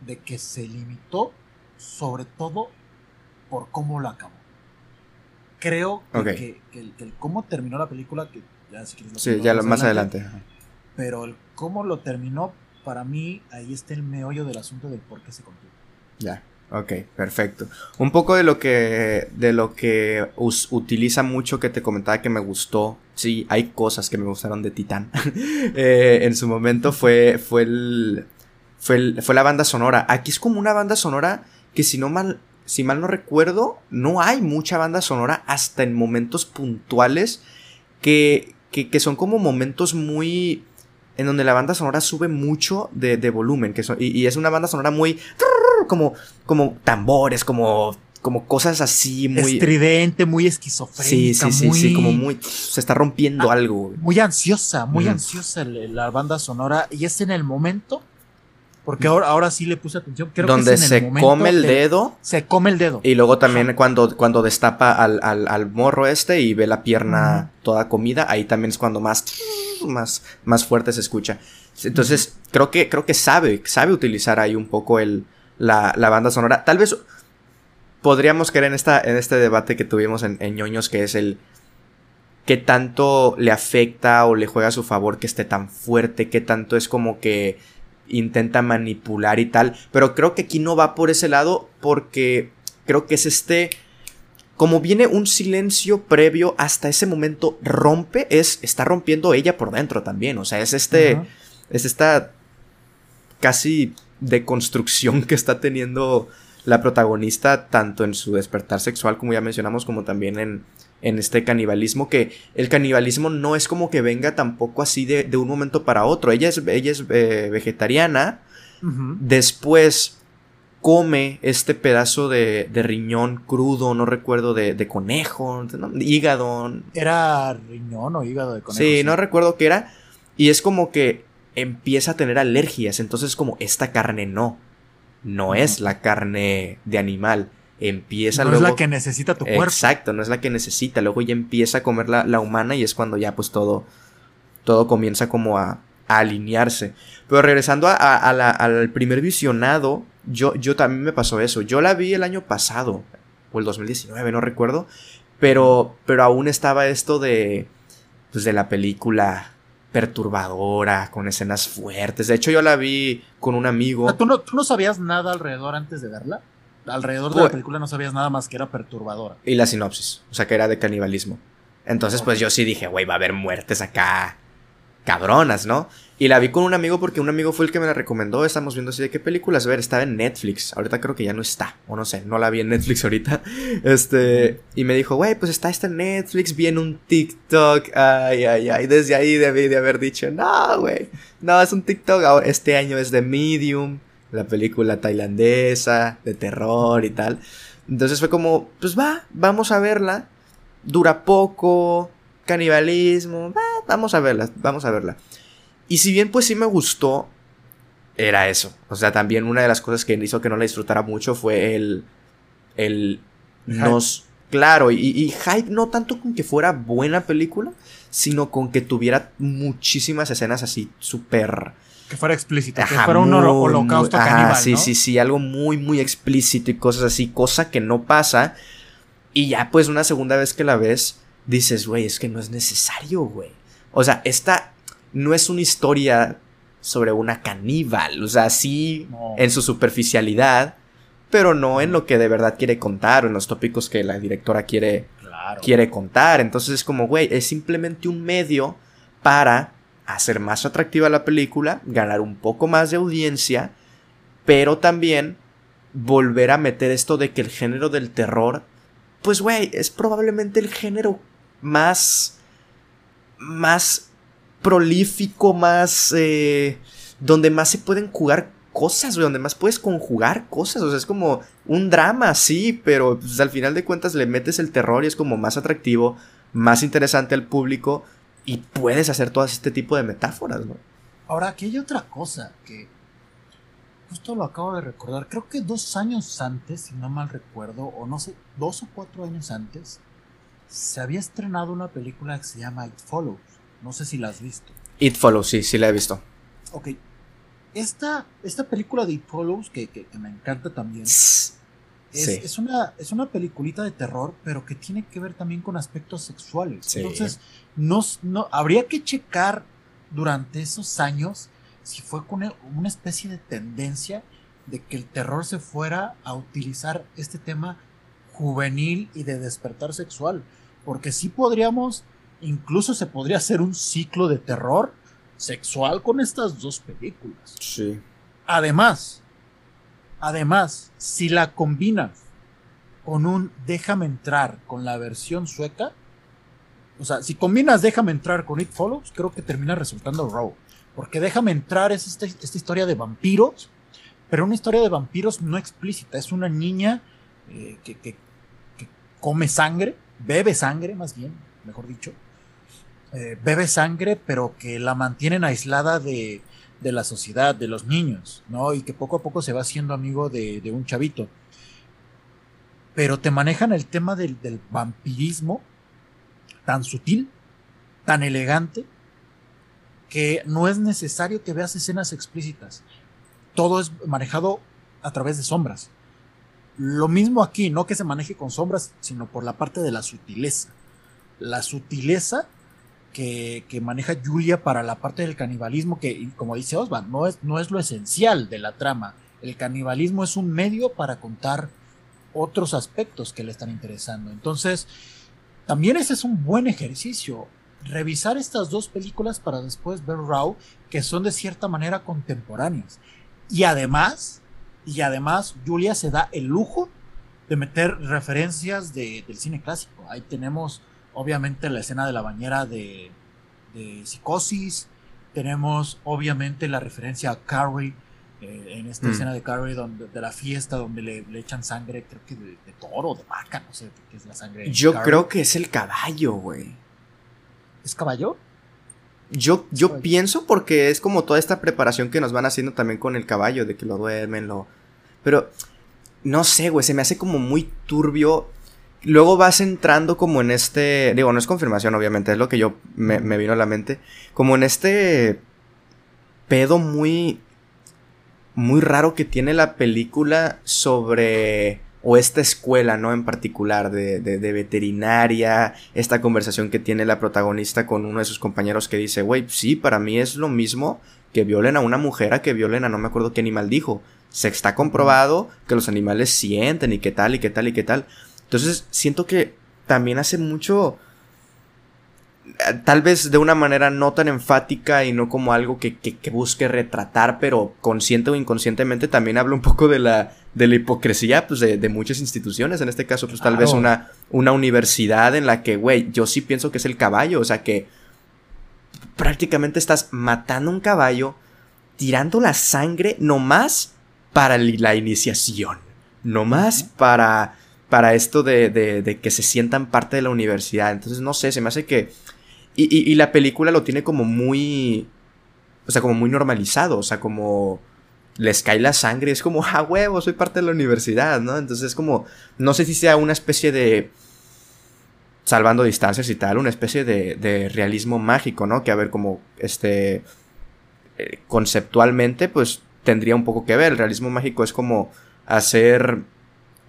Speaker 2: de que se limitó sobre todo por cómo lo acabó creo que, el, cómo terminó la película, que ya si quieres
Speaker 1: lo Sí, ya más adelante.
Speaker 2: Pero el cómo lo terminó, para mí, ahí está el meollo del asunto del por qué se contuvo.
Speaker 1: Ya. Ok, perfecto. Un poco de lo que de lo que utiliza mucho que te comentaba que me gustó. Sí, hay cosas que me gustaron de Titán. Eh, en su momento fue fue el, fue el, fue la banda sonora. Aquí es como una banda sonora que si no mal si mal no recuerdo, no hay mucha banda sonora hasta en momentos puntuales que, que, son como momentos muy... en donde la banda sonora sube mucho de, volumen, que y, es una banda sonora muy... como, como tambores, como como cosas así muy
Speaker 2: estridente, muy esquizofrénica,
Speaker 1: sí, sí, sí, sí, como muy se está rompiendo ah, algo.
Speaker 2: Muy ansiosa, muy ansiosa la banda sonora y es en el momento porque ahora, ahora sí le puse atención.
Speaker 1: Creo Donde que se come el dedo.
Speaker 2: Se come el dedo.
Speaker 1: Y luego también cuando, cuando destapa al, al, morro este y ve la pierna toda comida, ahí también es cuando más, más, más fuerte se escucha. Entonces, creo que, creo que sabe, sabe utilizar ahí un poco el, la, la banda sonora. Tal vez podríamos creer en, esta, en este debate que tuvimos en, en ñoños, que es el qué tanto le afecta o le juega a su favor que esté tan fuerte, qué tanto es como que intenta manipular y tal. Pero creo que aquí no va por ese lado porque creo que es este... Como viene un silencio previo hasta ese momento rompe, es está rompiendo ella por dentro también, o sea, es este es esta casi de construcción que está teniendo la protagonista, tanto en su despertar sexual, como ya mencionamos, como también en, en este canibalismo, que el canibalismo no es como que venga tampoco así de, de un momento para otro. Ella es, ella es eh, vegetariana, después come este pedazo de, de, riñón crudo, no recuerdo, de, de conejo, hígado.
Speaker 2: ¿Era riñón o hígado de conejo?
Speaker 1: Sí, no recuerdo qué era. Y es como que empieza a tener alergias, entonces como esta carne no, no es la carne de animal. Empieza
Speaker 2: no es la que necesita tu cuerpo.
Speaker 1: Exacto, no es la que necesita. Luego ya empieza a comer la, humana y es cuando ya pues todo, todo comienza como a, a alinearse. Pero regresando a, al primer visionado, yo, yo también me pasó eso. Yo la vi el año pasado, o el 2019, no recuerdo. Pero, pero aún estaba esto de, pues de la película perturbadora, con escenas fuertes. De hecho, yo la vi con un amigo.
Speaker 2: ¿Tú no, ¿Tú no sabías nada alrededor antes de verla? Alrededor de la película no sabías nada más que era perturbadora.
Speaker 1: Y la sinopsis, o sea, que era de canibalismo. Entonces, pues yo sí dije, güey, va a haber muertes acá cabronas, ¿no? Y la vi con un amigo porque un amigo fue el que me la recomendó. Estamos viendo así de qué películas ver. Estaba en Netflix. Ahorita creo que ya no está. O no sé, no la vi en Netflix ahorita. Este. Y me dijo, güey, pues está esta en Netflix. Vi en un TikTok. Ay, ay, ay. Desde ahí debí de haber dicho, no, güey. No, es un TikTok. Ahora, este año es de Medium. La película tailandesa. De terror y tal. Entonces fue como, pues va, vamos a verla. Dura poco. Canibalismo. Va, vamos a verla, vamos a verla. Y si bien pues sí me gustó, era eso. O sea, también una de las cosas que hizo que no la disfrutara mucho fue el... El... Nos... Claro, y, hype no tanto con que fuera buena película, sino con que tuviera muchísimas escenas así súper...
Speaker 2: Que fuera explícito, que fuera un holocausto caníbal,
Speaker 1: Sí, sí, sí, algo muy, muy explícito y cosas así, cosa que no pasa. Y ya pues una segunda vez que la ves, dices, güey, es que no es necesario, güey. O sea, esta no es una historia sobre una caníbal, o sea, sí en su superficialidad, pero no en lo que de verdad quiere contar o en los tópicos que la directora quiere, quiere contar. Entonces es como, güey, es simplemente un medio para hacer más atractiva la película, ganar un poco más de audiencia, pero también volver a meter esto de que el género del terror, pues, güey, es probablemente el género más, más prolífico, más... Eh, donde más se pueden jugar cosas, donde más puedes conjugar cosas, o sea, es como un drama, sí, pero pues, al final de cuentas le metes el terror y es como más atractivo, más interesante al público y puedes hacer todo este tipo de metáforas, ¿no?
Speaker 2: Ahora, aquí hay otra cosa que justo lo acabo de recordar, creo que dos años antes, si no mal recuerdo, o no sé, dos o cuatro años antes, se había estrenado una película que se llama It Follows. No sé si la has visto.
Speaker 1: It Follows, sí, sí la he visto.
Speaker 2: Ok. Esta, esta película de It Follows, que, me encanta también, es, es, una, es una peliculita de terror, pero que tiene que ver también con aspectos sexuales. Entonces, no, no, habría que checar durante esos años si fue con una especie de tendencia de que el terror se fuera a utilizar este tema juvenil y de despertar sexual. Porque sí podríamos incluso se podría hacer un ciclo de terror sexual con estas dos películas.
Speaker 1: Sí.
Speaker 2: Además, además, si la combinas con un Déjame entrar con la versión sueca, o sea, si combinas Déjame entrar con It Follows, creo que termina resultando Raw. Porque Déjame entrar es este, esta historia de vampiros, pero una historia de vampiros no explícita. Es una niña eh, que, que come sangre, bebe sangre más bien, mejor dicho, eh, bebe sangre, pero que la mantienen aislada de, la sociedad, de los niños, ¿no? Y que poco a poco se va haciendo amigo de, un chavito. Pero te manejan el tema del, del vampirismo tan sutil, tan elegante, que no es necesario que veas escenas explícitas. Todo es manejado a través de sombras. Lo mismo aquí, no que se maneje con sombras, sino por la parte de la sutileza. La sutileza que, maneja Julia para la parte del canibalismo, que como dice Osvan, no es, no es lo esencial de la trama. El canibalismo es un medio para contar otros aspectos que le están interesando. Entonces, también ese es un buen ejercicio. Revisar estas dos películas para después ver Raw, que son de cierta manera contemporáneas. Y además, y además, Julia se da el lujo de meter referencias del cine clásico. Ahí tenemos, obviamente, la escena de la bañera de, Psicosis. Tenemos, obviamente, la referencia a Carrie eh, en esta mm. escena de Carrie donde, de la fiesta donde le, echan sangre, creo que de, toro, de vaca, no sé qué es la sangre.
Speaker 1: Yo creo que es el caballo, güey.
Speaker 2: ¿Es caballo?
Speaker 1: Yo, yo pienso porque es como toda esta preparación que nos van haciendo también con el caballo, de que lo duermen, lo... Pero, no sé, güey, se me hace como muy turbio. Luego vas entrando como en este... Digo, no es confirmación, obviamente, es lo que yo me, me vino a la mente. Como en este pedo muy... Muy raro que tiene la película sobre o esta escuela, ¿no? En particular de, de, veterinaria, esta conversación que tiene la protagonista con uno de sus compañeros que dice, güey, sí, para mí es lo mismo que violen a una mujer a que violen a no me acuerdo qué animal dijo. Se está comprobado que los animales sienten y qué tal y qué tal y qué tal. Entonces siento que también hace mucho eh, tal vez de una manera no tan enfática y no como algo que, busque retratar, pero consciente o inconscientemente también habla un poco de la, de la hipocresía pues, de, muchas instituciones. En este caso, pues tal vez una, una universidad en la que, güey, yo sí pienso que es el caballo, o sea que prácticamente estás matando un caballo, tirando la sangre nomás para la iniciación, nomás para, para esto de, de, que se sientan parte de la universidad. Entonces, no sé, se me hace que y, la película lo tiene como muy. O sea, como muy normalizado. O sea, como. Les cae la sangre. Es como, ah, huevo, soy parte de la universidad, ¿no? Entonces es como. No sé si sea una especie de. Salvando distancias y tal, una especie de, de realismo mágico, ¿no? Que a ver, como. Este. Eh, conceptualmente, pues tendría un poco que ver. El realismo mágico es como hacer.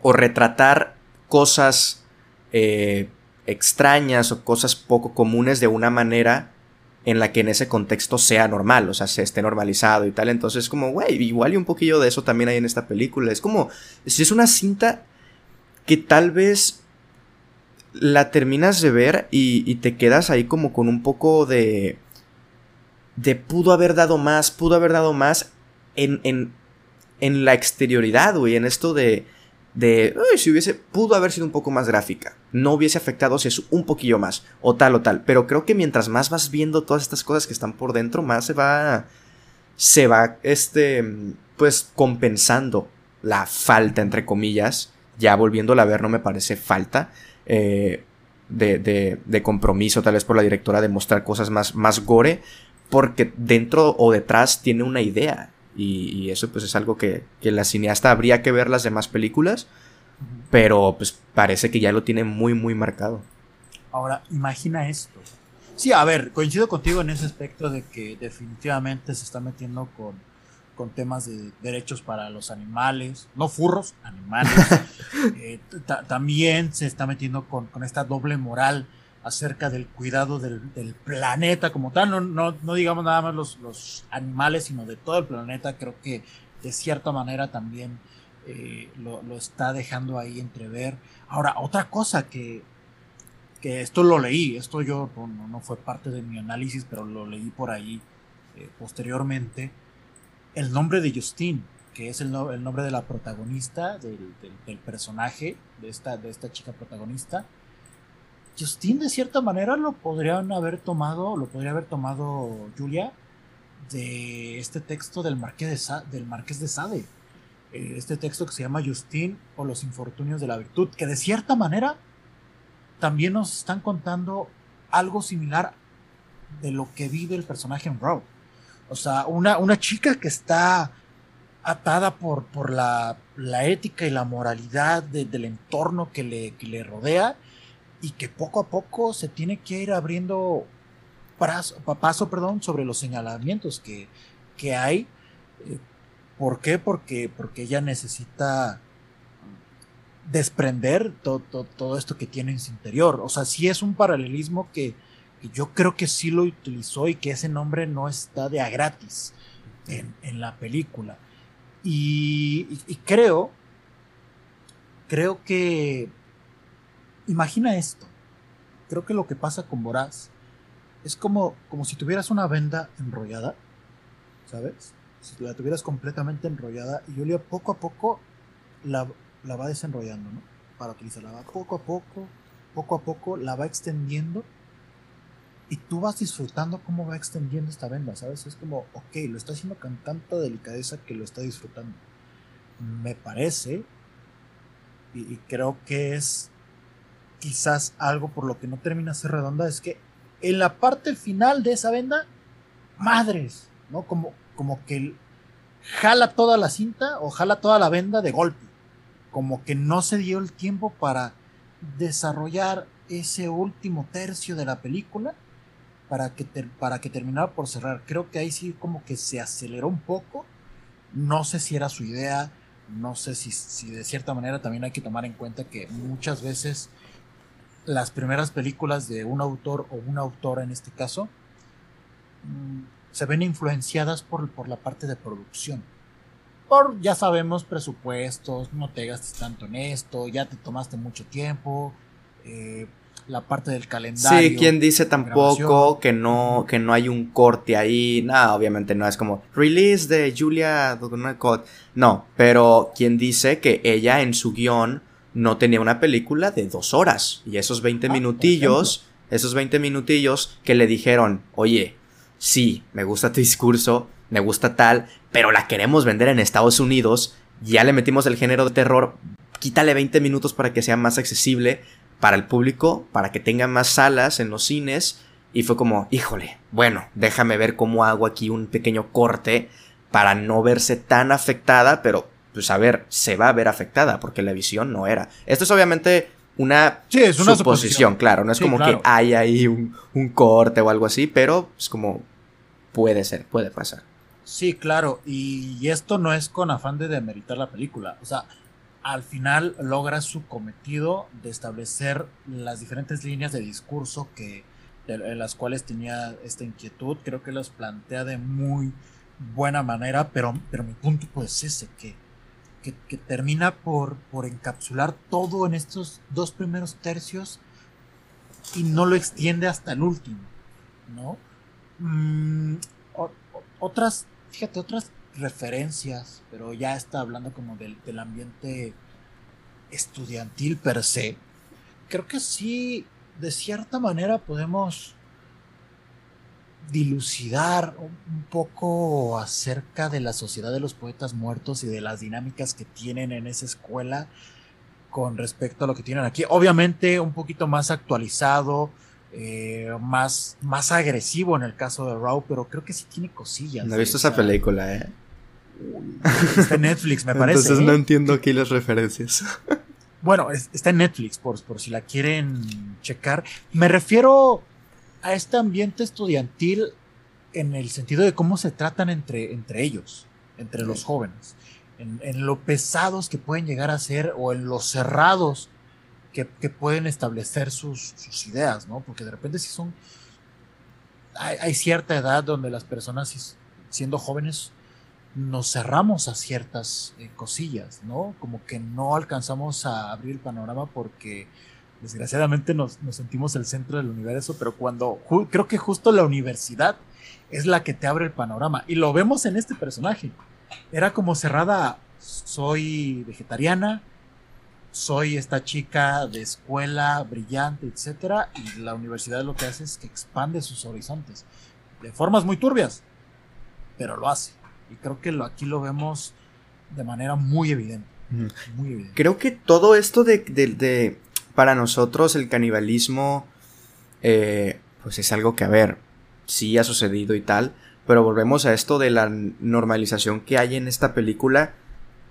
Speaker 1: O retratar cosas. Eh, extrañas o cosas poco comunes de una manera en la que en ese contexto sea normal, o sea, se esté normalizado y tal. Entonces, como, güey, igual y un poquillo de eso también hay en esta película. Es como, si es una cinta que tal vez la terminas de ver y, te quedas ahí como con un poco de... de pudo haber dado más, pudo haber dado más en, en, en la exterioridad, güey, en esto de de si hubiese pudo haber sido un poco más gráfica, no hubiese afectado si es un poquillo más o tal o tal, pero creo que mientras más vas viendo todas estas cosas que están por dentro, más se va se va este pues compensando la falta entre comillas, ya volviéndola a ver no me parece falta eh, de, de, de, compromiso tal vez por la directora de mostrar cosas más, más gore, porque dentro o detrás tiene una idea y, eso pues es algo que, que, la cineasta habría que ver las demás películas, pero pues parece que ya lo tiene muy muy marcado.
Speaker 2: Ahora, imagina esto. Sí, a ver, coincido contigo en ese aspecto de que definitivamente se está metiendo con, con temas de derechos para los animales, no furros, animales. Eh, también se está metiendo con, con esta doble moral acerca del cuidado del, planeta como tal, no, no, digamos nada más los, animales, sino de todo el planeta, creo que de cierta manera también eh, lo, está dejando ahí entrever. Ahora, otra cosa que, que esto lo leí, esto yo no, fue parte de mi análisis, pero lo leí por ahí eh, posteriormente, el nombre de Justine, que es el, el nombre de la protagonista, del, del, personaje, de esta, de esta chica protagonista, Justin de cierta manera lo podrían haber tomado, lo podría haber tomado Julia de este texto del Marqués de, del de Sade. Eh, este texto que se llama Justin o los infortunios de la virtud, que de cierta manera también nos están contando algo similar de lo que vive el personaje en Raw. O sea, una, una chica que está atada por, por la, la ética y la moralidad del entorno que le, que le rodea y que poco a poco se tiene que ir abriendo paso, perdón, sobre los señalamientos que, que hay. Eh, ¿Por qué? Porque, porque ella necesita desprender todo, esto que tiene en su interior. O sea, sí es un paralelismo que, yo creo que sí lo utilizó y que ese nombre no está de a gratis en, la película. Y, creo, creo que Imagina esto. Creo que lo que pasa con Boraz es como, como si tuvieras una venda enrollada, ¿sabes? si la tuvieras completamente enrollada y Julia poco a poco la, la va desenrollando, ¿no? Para utilizarla, va poco a poco, poco a poco la va extendiendo y tú vas disfrutando cómo va extendiendo esta venda, ¿sabes? Es como, ok, lo está haciendo con tanta delicadeza que lo está disfrutando. Me parece, y, creo que es quizás algo por lo que no termina de ser redonda, es que en la parte final de esa venda, madres, ¿no? Como, como que jala toda la cinta o jala toda la venda de golpe. Como que no se dio el tiempo para desarrollar ese último tercio de la película para que, para que terminara por cerrar. Creo que ahí sí como que se aceleró un poco. No sé si era su idea, no sé si, si de cierta manera también hay que tomar en cuenta que muchas veces las primeras películas de un autor o una autora en este caso mm, se ven influenciadas por, por la parte de producción. Por, ya sabemos, presupuestos, no te gastes tanto en esto, ya te tomaste mucho tiempo, eh, la parte del calendario.
Speaker 1: Sí, quien dice tampoco que no, que no hay un corte ahí. No, obviamente no es como release de Julia No, pero quien dice que ella en su guion no tenía una película de dos horas. Y esos 20 ah, minutillos, esos 20 minutillos que le dijeron, oye, sí, me gusta tu discurso, me gusta tal, pero la queremos vender en Estados Unidos. Ya le metimos el género de terror. Quítale 20 minutos para que sea más accesible para el público, para que tenga más salas en los cines. Y fue como, híjole, bueno, déjame ver cómo hago aquí un pequeño corte para no verse tan afectada, pero pues a ver, se va a ver afectada porque la visión no era. Esto es obviamente una,
Speaker 2: es una suposición,
Speaker 1: claro, no es como que hay ahí un, un, corte o algo así, pero es como puede ser, puede pasar.
Speaker 2: Sí, claro, y esto no es con afán de demeritar la película, o sea, al final logra su cometido de establecer las diferentes líneas de discurso que en las cuales tenía esta inquietud. Creo que los plantea de muy buena manera, pero, pero mi punto pues es ese, que, que, termina por, por encapsular todo en estos dos primeros tercios y no lo extiende hasta el último, ¿no? Mm, otras, fíjate, otras referencias, pero ya está hablando como del, ambiente estudiantil per se. Creo que sí, de cierta manera podemos dilucidar un poco acerca de la sociedad de los poetas muertos y de las dinámicas que tienen en esa escuela con respecto a lo que tienen aquí. Obviamente un poquito más actualizado, eh, más, más agresivo en el caso de Raw, pero creo que sí tiene cosillas.
Speaker 1: No he visto esa película, ¿eh?
Speaker 2: Está en Netflix, me parece.
Speaker 1: Entonces no ¿eh? entiendo aquí las referencias.
Speaker 2: Bueno, está en Netflix, por, por si la quieren checar. Me refiero a este ambiente estudiantil en el sentido de cómo se tratan entre, entre ellos, entre los jóvenes, en, lo pesados que pueden llegar a ser o en lo cerrados que, pueden establecer sus, sus, ideas, ¿no? Porque de repente si son... Hay, hay, cierta edad donde las personas, siendo jóvenes, nos cerramos a ciertas eh, cosillas, ¿no? Como que no alcanzamos a abrir el panorama porque desgraciadamente nos, sentimos el centro del universo, pero cuando creo que justo la universidad es la que te abre el panorama y lo vemos en este personaje. Era como cerrada, soy vegetariana, soy esta chica de escuela brillante, etcétera, y la universidad lo que hace es que expande sus horizontes de formas muy turbias, pero lo hace. Y creo que lo, aquí lo vemos de manera muy evidente.
Speaker 1: Creo que todo esto de, para nosotros el canibalismo, eh, pues es algo que, a ver, sí ha sucedido y tal, pero volvemos a esto de la normalización que hay en esta película,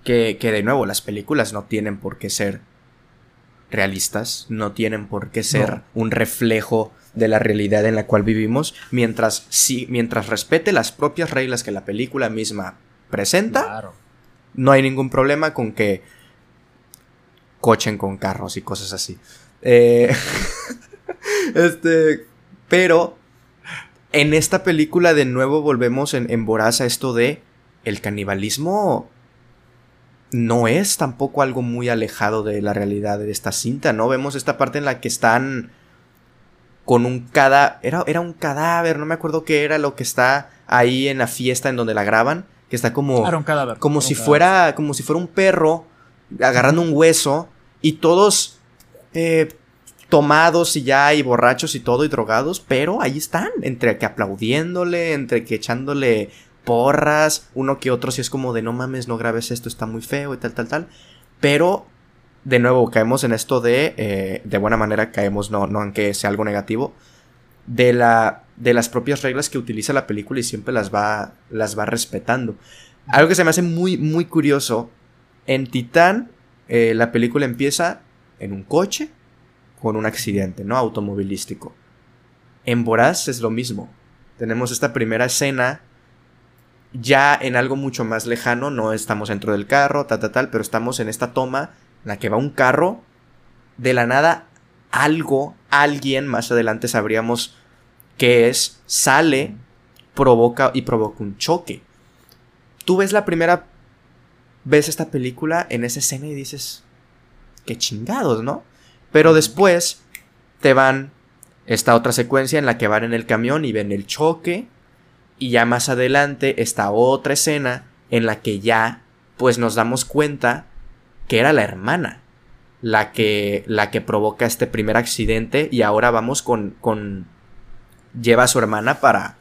Speaker 1: que, que de nuevo, las películas no tienen por qué ser realistas, no tienen por qué ser un reflejo de la realidad en la cual vivimos, mientras, si, mientras respete las propias reglas que la película misma presenta, no hay ningún problema con que cochen con carros y cosas así. Eh, este, pero en esta película de nuevo volvemos en, en voraz a esto de el canibalismo no es tampoco algo muy alejado de la realidad de esta cinta, ¿no? Vemos esta parte en la que están con un cadáver, era, era un cadáver, no me acuerdo qué era lo que está ahí en la fiesta en donde la graban, que está como,
Speaker 2: Era un cadáver.
Speaker 1: como
Speaker 2: Era
Speaker 1: si
Speaker 2: cadáver.
Speaker 1: fuera, como si fuera un perro agarrando un hueso y todos eh, tomados y ya y borrachos y todo y drogados, pero ahí están, entre que aplaudiéndole, entre que echándole porras, uno que otro si es como de no mames, no grabes esto, está muy feo y tal, tal, tal, pero de nuevo caemos en esto de, eh, de buena manera caemos, no, no aunque sea algo negativo, de, la, de las propias reglas que utiliza la película y siempre las va, las va respetando. Algo que se me hace muy, muy curioso, en Titán eh, la película empieza en un coche con un accidente, ¿no? Automovilístico. En Boraz es lo mismo. Tenemos esta primera escena ya en algo mucho más lejano, no estamos dentro del carro, tal, tal, tal, pero estamos en esta toma en la que va un carro, de la nada algo, alguien, más adelante sabríamos qué es, sale, provoca y provoca un choque. Tú ves la primera ves esta película en esa escena y dices, qué chingados, ¿no? Pero después te van esta otra secuencia en la que van en el camión y ven el choque. Y ya más adelante esta otra escena en la que ya pues nos damos cuenta que era la hermana la que, la que provoca este primer accidente y ahora vamos con, con lleva a su hermana para,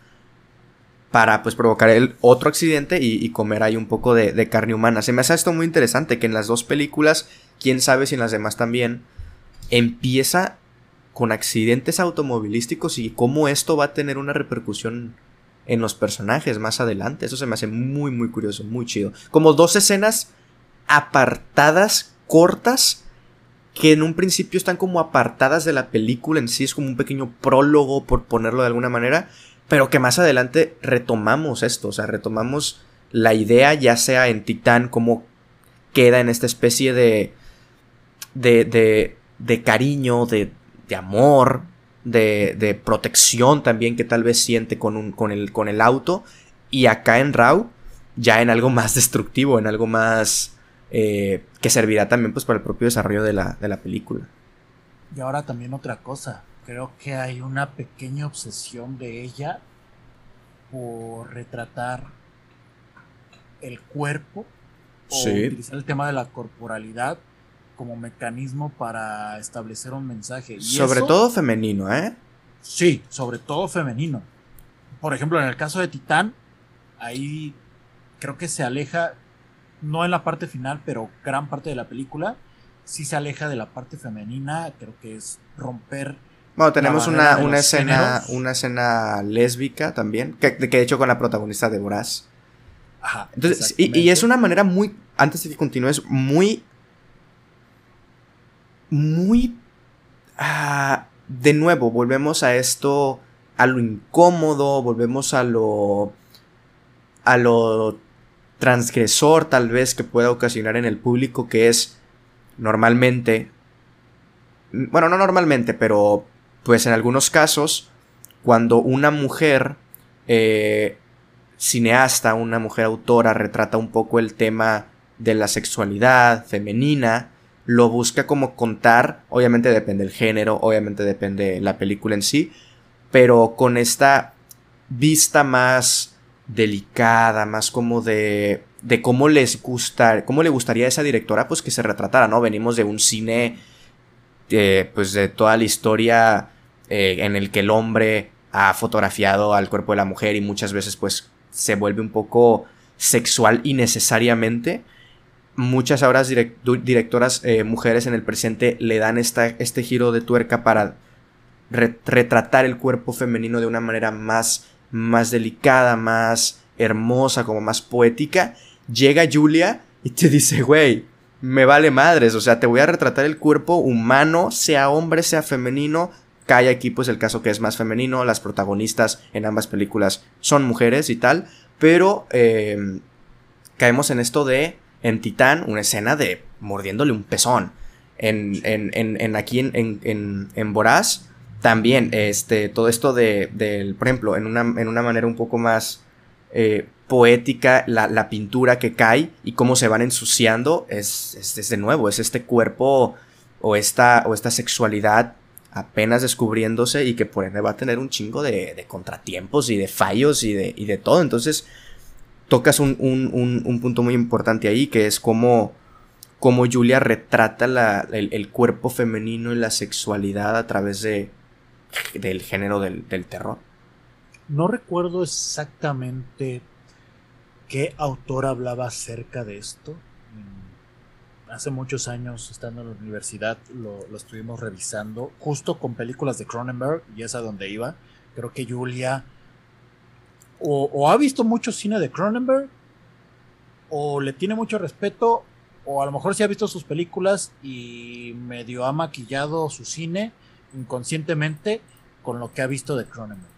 Speaker 1: para pues provocar el otro accidente y, comer ahí un poco de, de, carne humana. Se me hace esto muy interesante que en las dos películas, quién sabe si en las demás también, empieza con accidentes automovilísticos y cómo esto va a tener una repercusión en los personajes más adelante. Eso se me hace muy, muy curioso, muy chido. Como dos escenas apartadas, cortas, que en un principio están como apartadas de la película en sí, es como un pequeño prólogo, por ponerlo de alguna manera, pero que más adelante retomamos esto, o sea, retomamos la idea, ya sea en Titán, como queda en esta especie de. de. de, de cariño, de, de amor, de, de, protección también que tal vez siente con, un, con, el, con el auto. Y acá en Raw, ya en algo más destructivo, en algo más. Eh, que servirá también pues para el propio desarrollo de la, de la película.
Speaker 2: Y ahora también otra cosa. Creo que hay una pequeña obsesión de ella por retratar el cuerpo o
Speaker 1: Sí.
Speaker 2: utilizar el tema de la corporalidad como mecanismo para establecer un mensaje. Y
Speaker 1: Sobre
Speaker 2: eso-
Speaker 1: todo femenino, ¿eh?
Speaker 2: Sí, sobre todo femenino. Por ejemplo, en el caso de Titán, ahí creo que se aleja, no en la parte final, pero gran parte de la película, sí se aleja de la parte femenina, creo que es romper
Speaker 1: Bueno, tenemos una, una escena,
Speaker 2: géneros.
Speaker 1: una escena lésbica también, que, que de hecho con la protagonista de Boraz.
Speaker 2: Ajá,
Speaker 1: Entonces, y, y es una manera muy, antes de que continúes, muy, muy, ah, de nuevo, volvemos a esto, a lo incómodo, volvemos a lo, a lo transgresor tal vez que pueda ocasionar en el público, que es normalmente, bueno, no normalmente, pero pues en algunos casos, cuando una mujer eh, cineasta, una mujer autora, retrata un poco el tema de la sexualidad femenina, lo busca como contar, obviamente depende del género, obviamente depende la película en sí, pero con esta vista más delicada, más como de, de cómo les gusta, cómo le gustaría a esa directora pues que se retratara, ¿no? Venimos de un cine, eh, pues de toda la historia eh, en el que el hombre ha fotografiado al cuerpo de la mujer y muchas veces pues se vuelve un poco sexual innecesariamente. Muchas du- directoras eh, mujeres en el presente le dan esta, este giro de tuerca para re- retratar el cuerpo femenino de una manera más, más delicada, más hermosa, como más poética. Llega Julia y te dice, güey, me vale madres, o sea, te voy a retratar el cuerpo humano, sea hombre, sea femenino. Cae aquí pues el caso que es más femenino, las protagonistas en ambas películas son mujeres y tal, pero eh, caemos en esto de, en Titán, una escena de mordiéndole un pezón. En, en, en, en aquí en, Boraz, también, este, todo esto de, del, por ejemplo, en una, en una manera un poco más eh, poética, la, la pintura que cae y cómo se van ensuciando, es, es, es de nuevo, es este cuerpo o esta, o esta sexualidad apenas descubriéndose y que por ende va a tener un chingo de, contratiempos y de fallos y de, todo. Entonces, tocas un, un, punto muy importante ahí, que es cómo, Julia retrata el, cuerpo femenino y la sexualidad a través de, del género del, del terror.
Speaker 2: No recuerdo exactamente qué autor hablaba acerca de esto. Hace muchos años, estando en la universidad, lo, estuvimos revisando, justo con películas de Cronenberg, y es a donde iba. Creo que Julia o, ha visto mucho cine de Cronenberg, o le tiene mucho respeto, o a lo mejor sí ha visto sus películas y medio ha maquillado su cine inconscientemente con lo que ha visto de Cronenberg.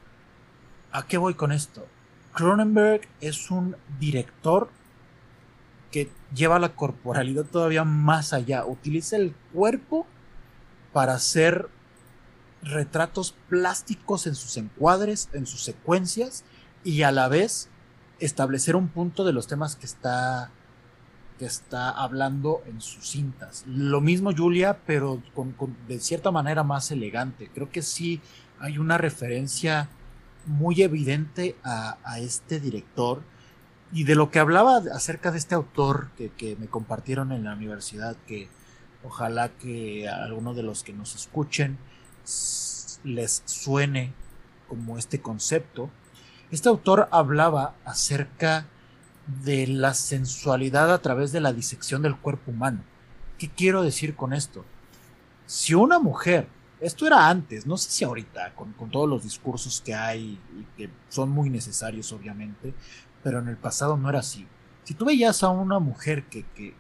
Speaker 2: ¿A qué voy con esto? Cronenberg es un director que lleva la corporalidad todavía más allá. Utiliza el cuerpo para hacer retratos plásticos en sus encuadres, en sus secuencias, y a la vez establecer un punto de los temas que está que está hablando en sus cintas. Lo mismo Julia, pero con, de cierta manera más elegante. Creo que sí hay una referencia muy evidente a, este director y de lo que hablaba acerca de este autor que, que, me compartieron en la universidad, que ojalá que a algunos de los que nos escuchen les suene como este concepto, este autor hablaba acerca de la sensualidad a través de la disección del cuerpo humano. ¿Qué quiero decir con esto? Si una mujer, esto era antes, no sé si ahorita, con, todos los discursos que hay y que son muy necesarios obviamente, pero en el pasado no era así. Si tú veías a una mujer que, que,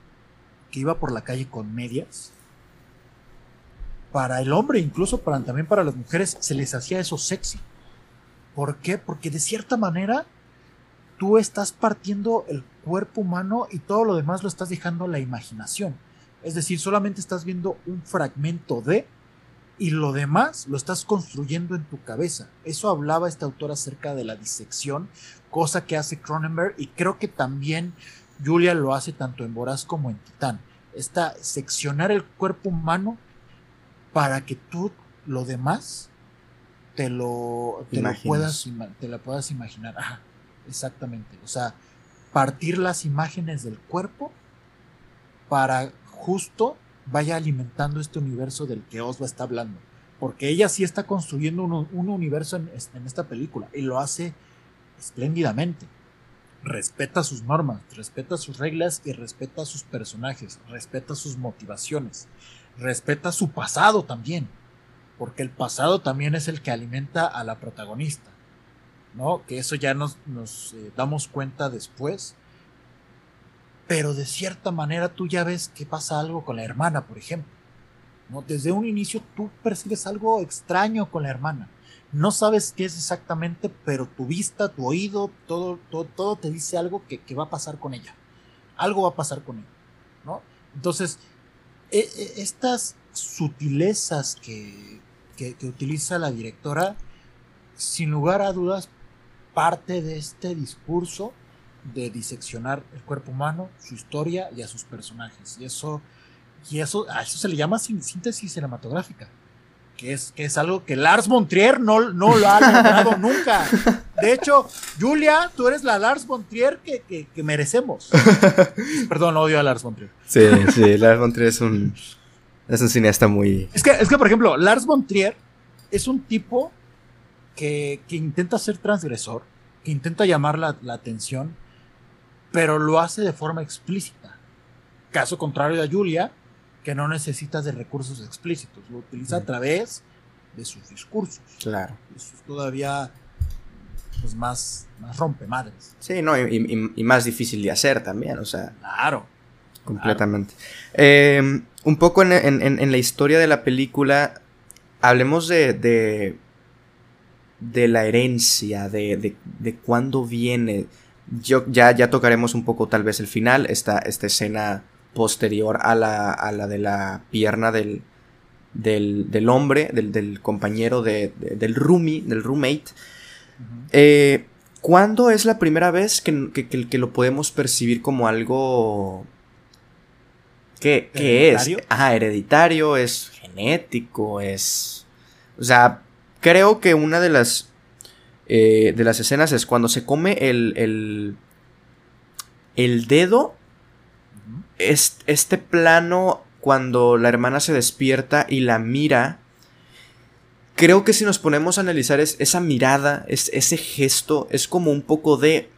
Speaker 2: iba por la calle con medias, para el hombre, incluso para, también para las mujeres, se les hacía eso sexy. ¿Por qué? Porque de cierta manera tú estás partiendo el cuerpo humano y todo lo demás lo estás dejando a la imaginación. Es decir, solamente estás viendo un fragmento de y lo demás lo estás construyendo en tu cabeza. Eso hablaba este autor acerca de la disección, cosa que hace Cronenberg y creo que también Julia lo hace tanto en Voraz como en Titán. Está seccionar el cuerpo humano para que tú lo demás te lo, te puedas, te la puedas imaginar. exactamente. O sea, partir las imágenes del cuerpo para justo vaya alimentando este universo del que Osva está hablando. Porque ella sí está construyendo un, universo en, en, esta película y lo hace espléndidamente. Respeta sus normas, respeta sus reglas y respeta sus personajes, respeta sus motivaciones, respeta su pasado también porque el pasado también es el que alimenta a la protagonista, ¿no? Que eso ya nos, nos eh, damos cuenta después, pero de cierta manera tú ya ves que pasa algo con la hermana, por ejemplo, ¿no? Desde un inicio tú percibes algo extraño con la hermana, no sabes qué es exactamente, pero tu vista, tu oído, todo, todo, todo te dice algo que, que va a pasar con ella, algo va a pasar con ella, ¿no? Entonces, e, e, estas sutilezas que, que, utiliza la directora, sin lugar a dudas, parte de este discurso de diseccionar el cuerpo humano, su historia y a sus personajes. Y eso, y eso, a eso se le llama síntesis cinematográfica. Que es, que es algo que Lars Montrier no, no lo ha logrado nunca. De hecho, Julia, tú eres la Lars Montrier que, que, merecemos. Perdón, odio a Lars Montrier.
Speaker 1: Sí, sí, Lars Montrier es un, es un cineasta muy.
Speaker 2: Es que, es que, por ejemplo, Lars von Trier es un tipo que, intenta ser transgresor, que intenta llamar la, atención, pero lo hace de forma explícita. Caso contrario a Julia, que no necesita de recursos explícitos, lo utiliza a través de sus discursos.
Speaker 1: Claro.
Speaker 2: Eso es todavía pues más, más rompe madres.
Speaker 1: Sí, no, y, más difícil de hacer también, o sea.
Speaker 2: Claro.
Speaker 1: Completamente. Eh, un poco en, la historia de la película, hablemos de, de, la herencia, de, de, cuándo viene. Yo, ya, ya tocaremos un poco tal vez el final, esta, esta escena posterior a la, a la de la pierna del, del, hombre, del, compañero del roomie, del roommate. Eh, ¿Cuándo es la primera vez que, que, lo podemos percibir como algo ¿Qué, es? Ah, hereditario, es genético, es... O sea, creo que una de las... Eh, de las escenas es cuando se come el, el, el dedo, es, este plano cuando la hermana se despierta y la mira, creo que si nos ponemos a analizar es, esa mirada, es, ese gesto, es como un poco de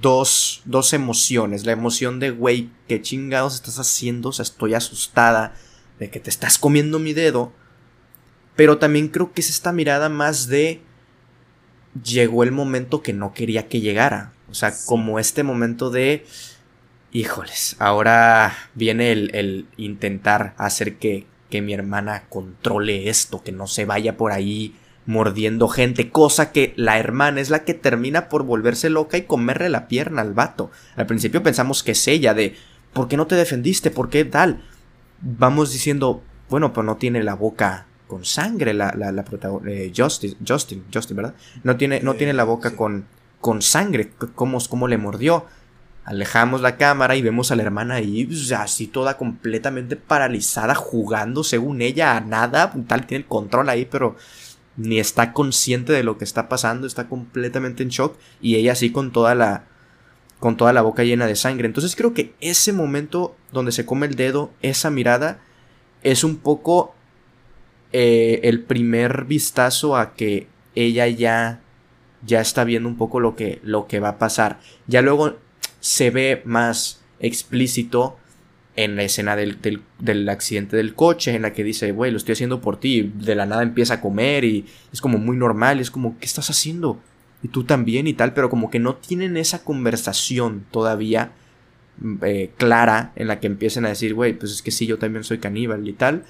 Speaker 1: dos, dos emociones. La emoción de, güey, ¿qué chingados estás haciendo? O sea, estoy asustada de que te estás comiendo mi dedo. Pero también creo que es esta mirada más de, llegó el momento que no quería que llegara. O sea, como este momento de, híjoles, ahora viene el, el intentar hacer que, que mi hermana controle esto, que no se vaya por ahí mordiendo gente, cosa que la hermana es la que termina por volverse loca y comerle la pierna al vato. Al principio pensamos que es ella, de ¿por qué no te defendiste? ¿Por qué tal? Vamos diciendo, bueno, pues no tiene la boca con sangre la, la, la eh, Justin, Justin, Justin, ¿verdad? No tiene, no tiene la boca con, con sangre, ¿Cómo, ¿cómo, le mordió? Alejamos la cámara y vemos a la hermana ahí, pues, así toda completamente paralizada, jugando según ella a nada, tal tiene el control ahí, pero ni está consciente de lo que está pasando, está completamente en shock y ella así con toda la con toda la boca llena de sangre. Entonces creo que ese momento donde se come el dedo, esa mirada es un poco eh, el primer vistazo a que ella ya ya está viendo un poco lo que lo que va a pasar. Ya luego se ve más explícito en la escena del, del, accidente del coche, en la que dice, güey, lo estoy haciendo por ti, de la nada empieza a comer y es como muy normal, y es como, ¿qué estás haciendo? Y tú también y tal, pero como que no tienen esa conversación todavía mm, eh, clara en la que empiecen a decir, güey, pues es que sí, yo también soy caníbal y tal.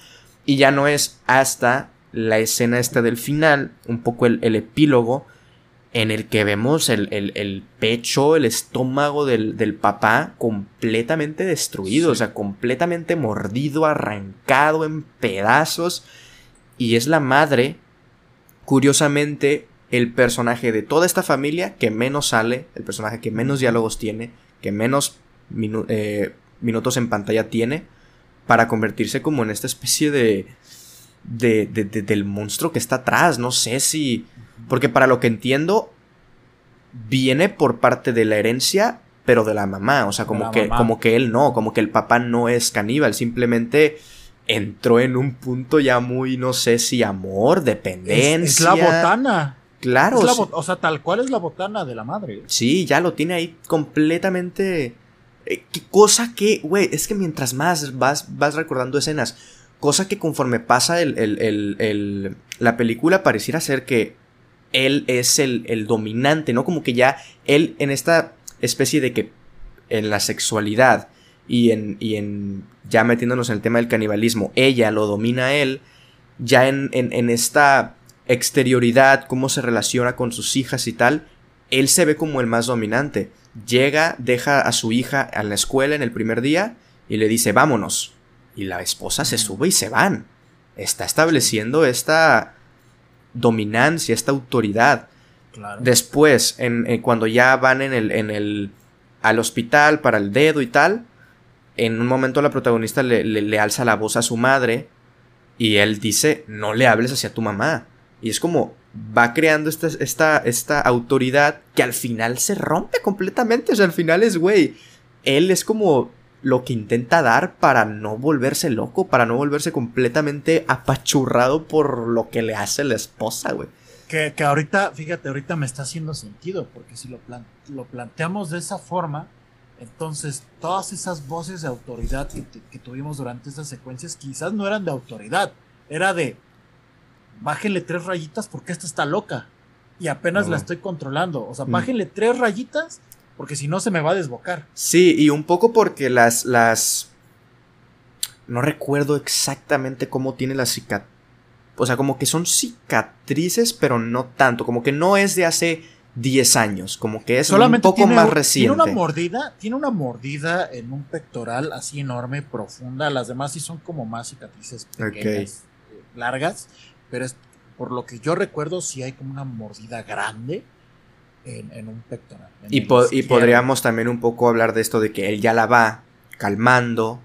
Speaker 1: Y ya no es hasta la escena esta del final, un poco el, el epílogo, en el que vemos el, pecho, el estómago del, papá completamente destruido, o sea, completamente mordido, arrancado en pedazos. Y es la madre, curiosamente, el personaje de toda esta familia que menos sale, el personaje que menos diálogos tiene, que menos eh, minutos en pantalla tiene, para convertirse como en esta especie de, de, de, del monstruo que está atrás. No sé si porque para lo que entiendo, viene por parte de la herencia, pero de la mamá. O sea, como, que, como que él no, como que el papá no es caníbal, simplemente entró en un punto ya muy, no sé si amor, dependencia.
Speaker 2: Es, la botana.
Speaker 1: Claro.
Speaker 2: o sea, tal cual es la botana de la madre.
Speaker 1: Sí, ya lo tiene ahí completamente... Eh, cosa que, güey, es que mientras más vas, vas recordando escenas, cosa que conforme pasa el, el, la película pareciera ser que él es el, dominante, ¿no? Como que ya él en esta especie de que en la sexualidad y en, y en ya metiéndonos en el tema del canibalismo, ella lo domina a él, ya en, en, esta exterioridad, cómo se relaciona con sus hijas y tal, él se ve como el más dominante. Llega, deja a su hija a la escuela en el primer día y le dice, vámonos. Y la esposa se sube y se van. Está estableciendo esta dominancia, esta autoridad. Después, en, cuando ya van en el, en el, al hospital para el dedo y tal, en un momento la protagonista le, le, alza la voz a su madre y él dice, no le hables hacia tu mamá. Y es como, va creando esta, esta, esta autoridad que al final se rompe completamente. O sea, al final es, güey, él es como lo que intenta dar para no volverse loco, para no volverse completamente apachurrado por lo que le hace la esposa, güey.
Speaker 2: Que, que ahorita, fíjate, ahorita me está haciendo sentido, porque si lo, lo planteamos de esa forma, entonces todas esas voces de autoridad que, tuvimos durante estas secuencias quizás no eran de autoridad, era de bájenle tres rayitas porque esta está loca y apenas la estoy controlando. O sea, mm. bájenle tres rayitas porque si no se me va a desbocar.
Speaker 1: Sí, y un poco porque las, las... No recuerdo exactamente cómo tiene la cicatriz. O sea, como que son cicatrices, pero no tanto. Como que no es de hace 10 años. Como que es un poco más reciente.
Speaker 2: Tiene una mordida, tiene una mordida en un pectoral así enorme, profunda. Las demás sí son como más cicatrices pequeñas, eh, largas. Pero es, por lo que yo recuerdo, sí hay como una mordida grande en, un pectoral.
Speaker 1: y, y podríamos también un poco hablar de esto de que él ya la va calmando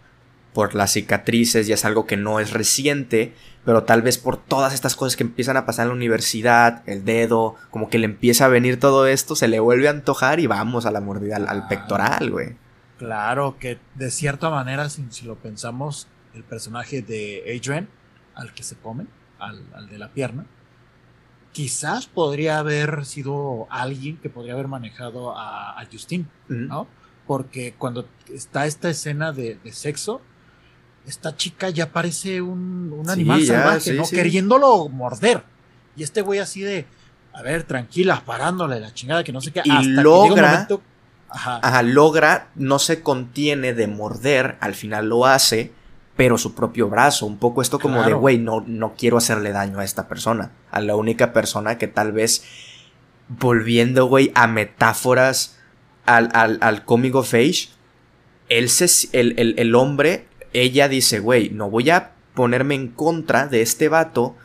Speaker 1: por las cicatrices, ya es algo que no es reciente, pero tal vez por todas estas cosas que empiezan a pasar en la universidad, el dedo, como que le empieza a venir todo esto, se le vuelve a antojar y vamos a la mordida al, pectoral, güey.
Speaker 2: Claro, que de cierta manera, si, lo pensamos, el personaje de Adrian, al que se come, al, de la pierna, quizás podría haber sido alguien que podría haber manejado a, a Justin, ¿no? Porque cuando está esta escena de, sexo, esta chica ya parece un, animal salvaje, ¿no? Queriéndolo morder. Y este güey así de, a ver, tranquila, parándole la chingada que no sé qué.
Speaker 1: Y hasta logra, que ajá. logra, no se contiene de morder, al final lo hace, pero su propio brazo, un poco esto como de, güey, no, no quiero hacerle daño a esta persona, a la única persona que tal vez, volviendo, güey, a metáforas al, al, al cómico Face, él se, el, el, el hombre, ella dice, güey, no voy a ponerme en contra de este vato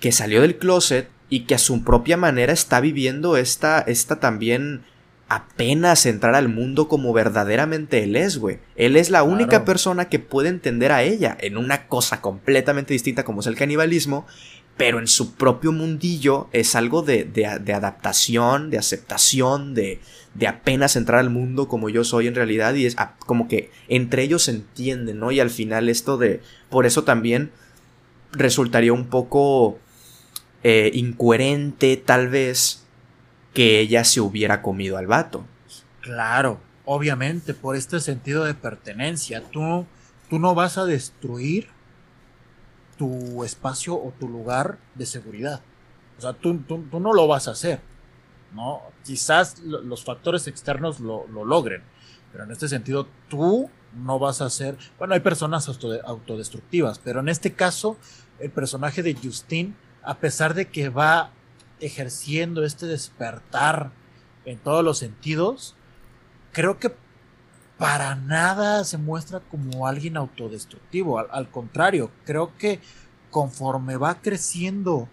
Speaker 1: que salió del closet y que a su propia manera está viviendo esta, esta también apenas entrar al mundo como verdaderamente él es, güey. Él es la única persona que puede entender a ella en una cosa completamente distinta como es el canibalismo, pero en su propio mundillo es algo de, de, adaptación, de aceptación, de, de, apenas entrar al mundo como yo soy en realidad y es como que entre ellos se entienden, ¿no? Y al final esto de... Por eso también resultaría un poco eh, incoherente tal vez que ella se hubiera comido al vato.
Speaker 2: Claro, obviamente, por este sentido de pertenencia. Tú, tú no vas a destruir tu espacio o tu lugar de seguridad. O sea, tú, tú, no lo vas a hacer. ¿no? Quizás los factores externos lo, logren, pero en este sentido tú no vas a hacer... Bueno, hay personas autodestructivas, pero en este caso el personaje de Justine a pesar de que va ejerciendo este despertar en todos los sentidos, creo que para nada se muestra como alguien autodestructivo. Al, contrario, creo que conforme va creciendo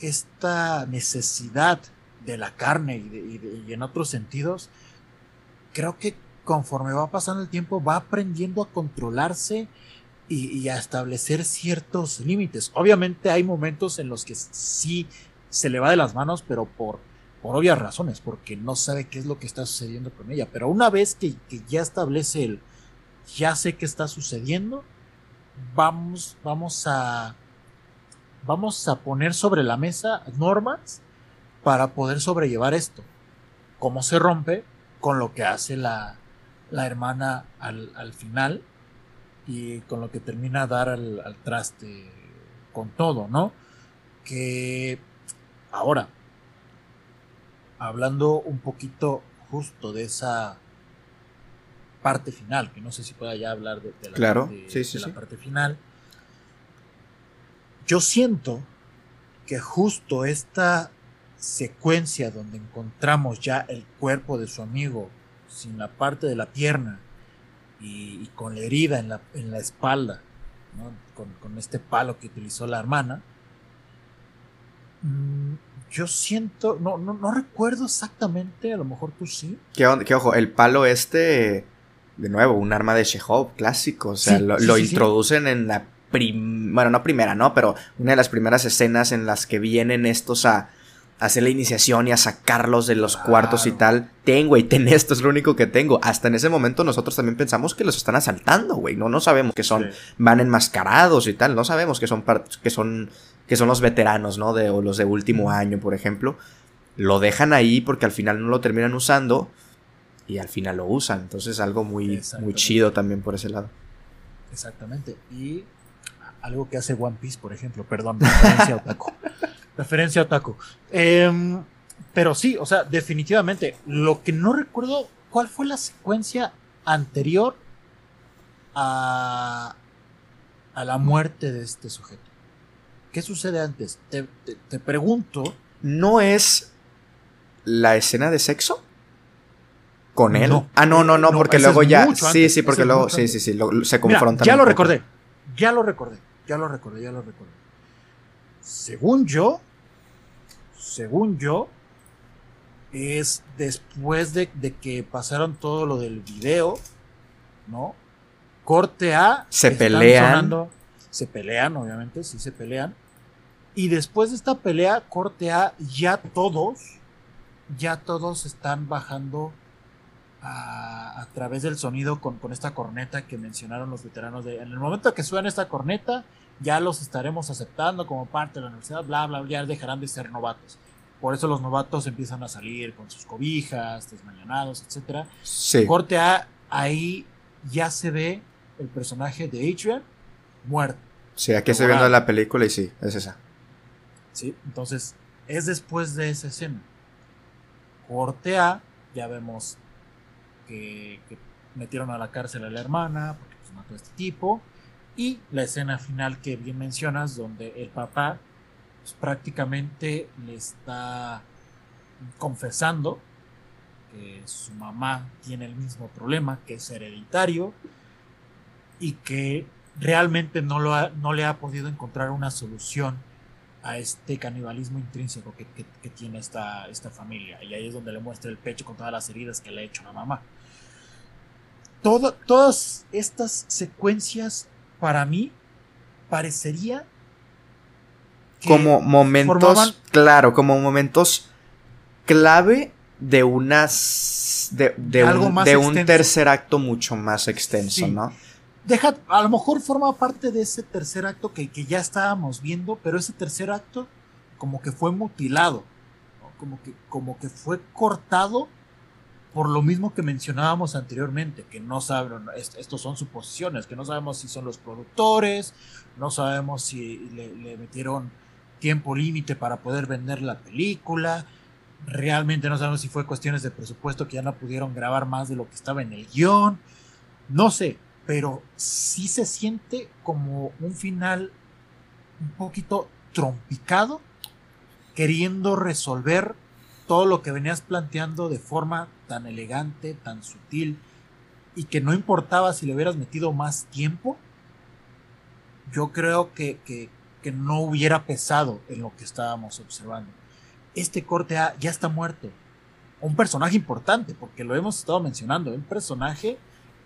Speaker 2: esta necesidad de la carne y, en otros sentidos, creo que conforme va pasando el tiempo va aprendiendo a controlarse y, a establecer ciertos límites. Obviamente hay momentos en los que sí se le va de las manos, pero por, por obvias razones, porque no sabe qué es lo que está sucediendo con ella. Pero una vez que, ya establece el, ya sé qué está sucediendo, vamos, vamos a, vamos a poner sobre la mesa normas para poder sobrellevar esto. Cómo se rompe con lo que hace la, la hermana al, al final y con lo que termina a dar al, traste con todo, ¿no? Que ahora, hablando un poquito justo de esa parte final, que no sé si pueda ya hablar de, la,
Speaker 1: claro,
Speaker 2: parte,
Speaker 1: sí,
Speaker 2: la parte final, yo siento que justo esta secuencia donde encontramos ya el cuerpo de su amigo sin la parte de la pierna y, con la herida en la, en la espalda, con, este palo que utilizó la hermana. Mm, yo siento, no, no, no, recuerdo exactamente, a lo mejor tú sí.
Speaker 1: Que, ojo, el palo este, de nuevo, un arma de Chekhov clásico, o sea, lo, introducen en la bueno, no primera, ¿no? Pero una de las primeras escenas en las que vienen estos a hacer la iniciación y a sacarlos de los cuartos y tal. Ten, güey, ten esto, es lo único que tengo. Hasta en ese momento nosotros también pensamos que los están asaltando, güey. No, no sabemos que son, van enmascarados y tal. No sabemos que son, que son, que son los veteranos, ¿no? De, o los de último año, por ejemplo. Lo dejan ahí porque al final no lo terminan usando y al final lo usan. Entonces algo muy, muy chido también por ese lado.
Speaker 2: Exactamente. Y algo que hace One Piece, por ejemplo, perdón, referencia Otaku. referencia Otaku. Em, pero sí, o sea, definitivamente, lo que no recuerdo, ¿cuál fue la secuencia anterior a, a la muerte de este sujeto? ¿Qué sucede antes? Te, pregunto.
Speaker 1: ¿No es la escena de sexo? ¿Con él? ah, no, no, no, porque luego ya. Sí, sí, porque luego. Sí, sí, sí, se confrontan.
Speaker 2: ya lo recordé. Ya lo recordé ya lo recordé, ya lo recordé. Según yo, según yo, es después de, que pasaron todo lo del video, ¿no? Corte A.
Speaker 1: Se pelean.
Speaker 2: se pelean, obviamente, sí se pelean. Y después de esta pelea, corte A, ya todos, ya todos están bajando a, través del sonido con, con, esta corneta que mencionaron los veteranos de, en el momento que suene esta corneta, ya los estaremos aceptando como parte de la universidad, bla, bla, bla, ya dejarán de ser novatos. Por eso los novatos empiezan a salir con sus cobijas, desmañanados, etc. Corte A, ahí ya se ve el personaje de Adrian muerto.
Speaker 1: Sí, aquí estoy viendo la película y sí, es esa.
Speaker 2: Sí, entonces es después de esa escena. Corte A, ya vemos que, metieron a la cárcel a la hermana porque pues, mató a este tipo. Y la escena final que bien mencionas, donde el papá pues, prácticamente le está confesando que su mamá tiene el mismo problema, que es hereditario, y que realmente no, lo no le ha podido encontrar una solución a este canibalismo intrínseco que, tiene esta, esta familia. Y ahí es donde le muestra el pecho con todas las heridas que le ha hecho la mamá. todas estas secuencias para mí parecería
Speaker 1: como momentos, claro, como momentos clave de unas de, de, un, de un, tercer acto mucho más extenso, ¿no?
Speaker 2: Deja, a lo mejor forma parte de ese tercer acto que, que, ya estábamos viendo, pero ese tercer acto como que fue mutilado, como, que, como que fue cortado por lo mismo que mencionábamos anteriormente, que no saben, estos son suposiciones, que no sabemos si son los productores, no sabemos si le, metieron tiempo límite para poder vender la película, realmente no sabemos si fue cuestiones de presupuesto que ya no pudieron grabar más de lo que estaba en el guion, no sé, pero sí se siente como un final un poquito trompicado, queriendo resolver todo lo que venías planteando de forma tan elegante, tan sutil, y que no importaba si le hubieras metido más tiempo, yo creo que, que, no hubiera pesado en lo que estábamos observando. Este corte A ya está muerto. Un personaje importante, porque lo hemos estado mencionando, un personaje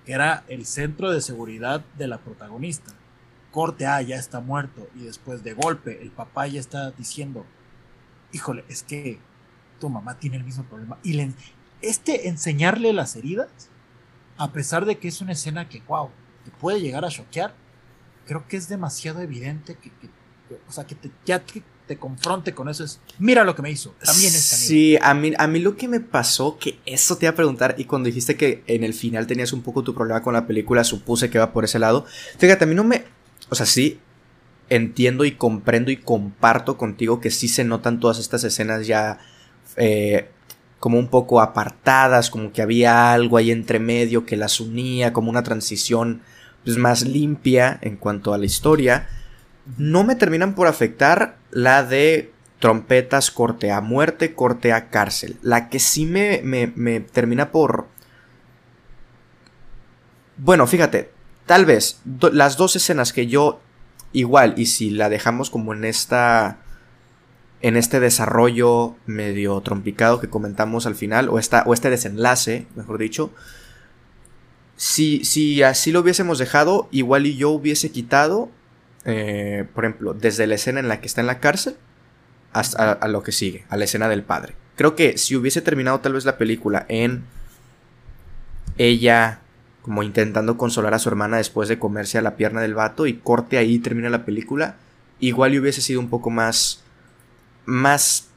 Speaker 2: que era el centro de seguridad de la protagonista. Corte A ya está muerto y después de golpe el papá ya está diciendo, híjole, es que tu mamá tiene el mismo problema. Y le, este enseñarle las heridas, a pesar de que es una escena que, wow, te puede llegar a choquear, creo que es demasiado evidente que, o sea, que te, ya te, confronte con eso es, mira lo que me hizo, también es
Speaker 1: Sí, a mí, a mí lo que me pasó, que eso te iba a preguntar, y cuando dijiste que en el final tenías un poco tu problema con la película, supuse que va por ese lado. Fíjate, a mí no me, o sea, sí, entiendo y comprendo y comparto contigo que sí se notan todas estas escenas ya eh, como un poco apartadas, como que había algo ahí entre medio que las unía, como una transición pues, más limpia en cuanto a la historia. No me terminan por afectar la de trompetas, corte a muerte, corte a cárcel. La que sí me, me, termina por... Bueno, fíjate, tal vez las dos escenas que yo igual, y si la dejamos como en esta en este desarrollo medio trompicado que comentamos al final, o, esta, o este desenlace, mejor dicho, si, si así lo hubiésemos dejado, igual y yo hubiese quitado, eh, por ejemplo, desde la escena en la que está en la cárcel hasta a, lo que sigue, a la escena del padre. Creo que si hubiese terminado tal vez la película en ella como intentando consolar a su hermana después de comerse a la pierna del vato y corte ahí y termina la película, igual hubiese sido un poco más más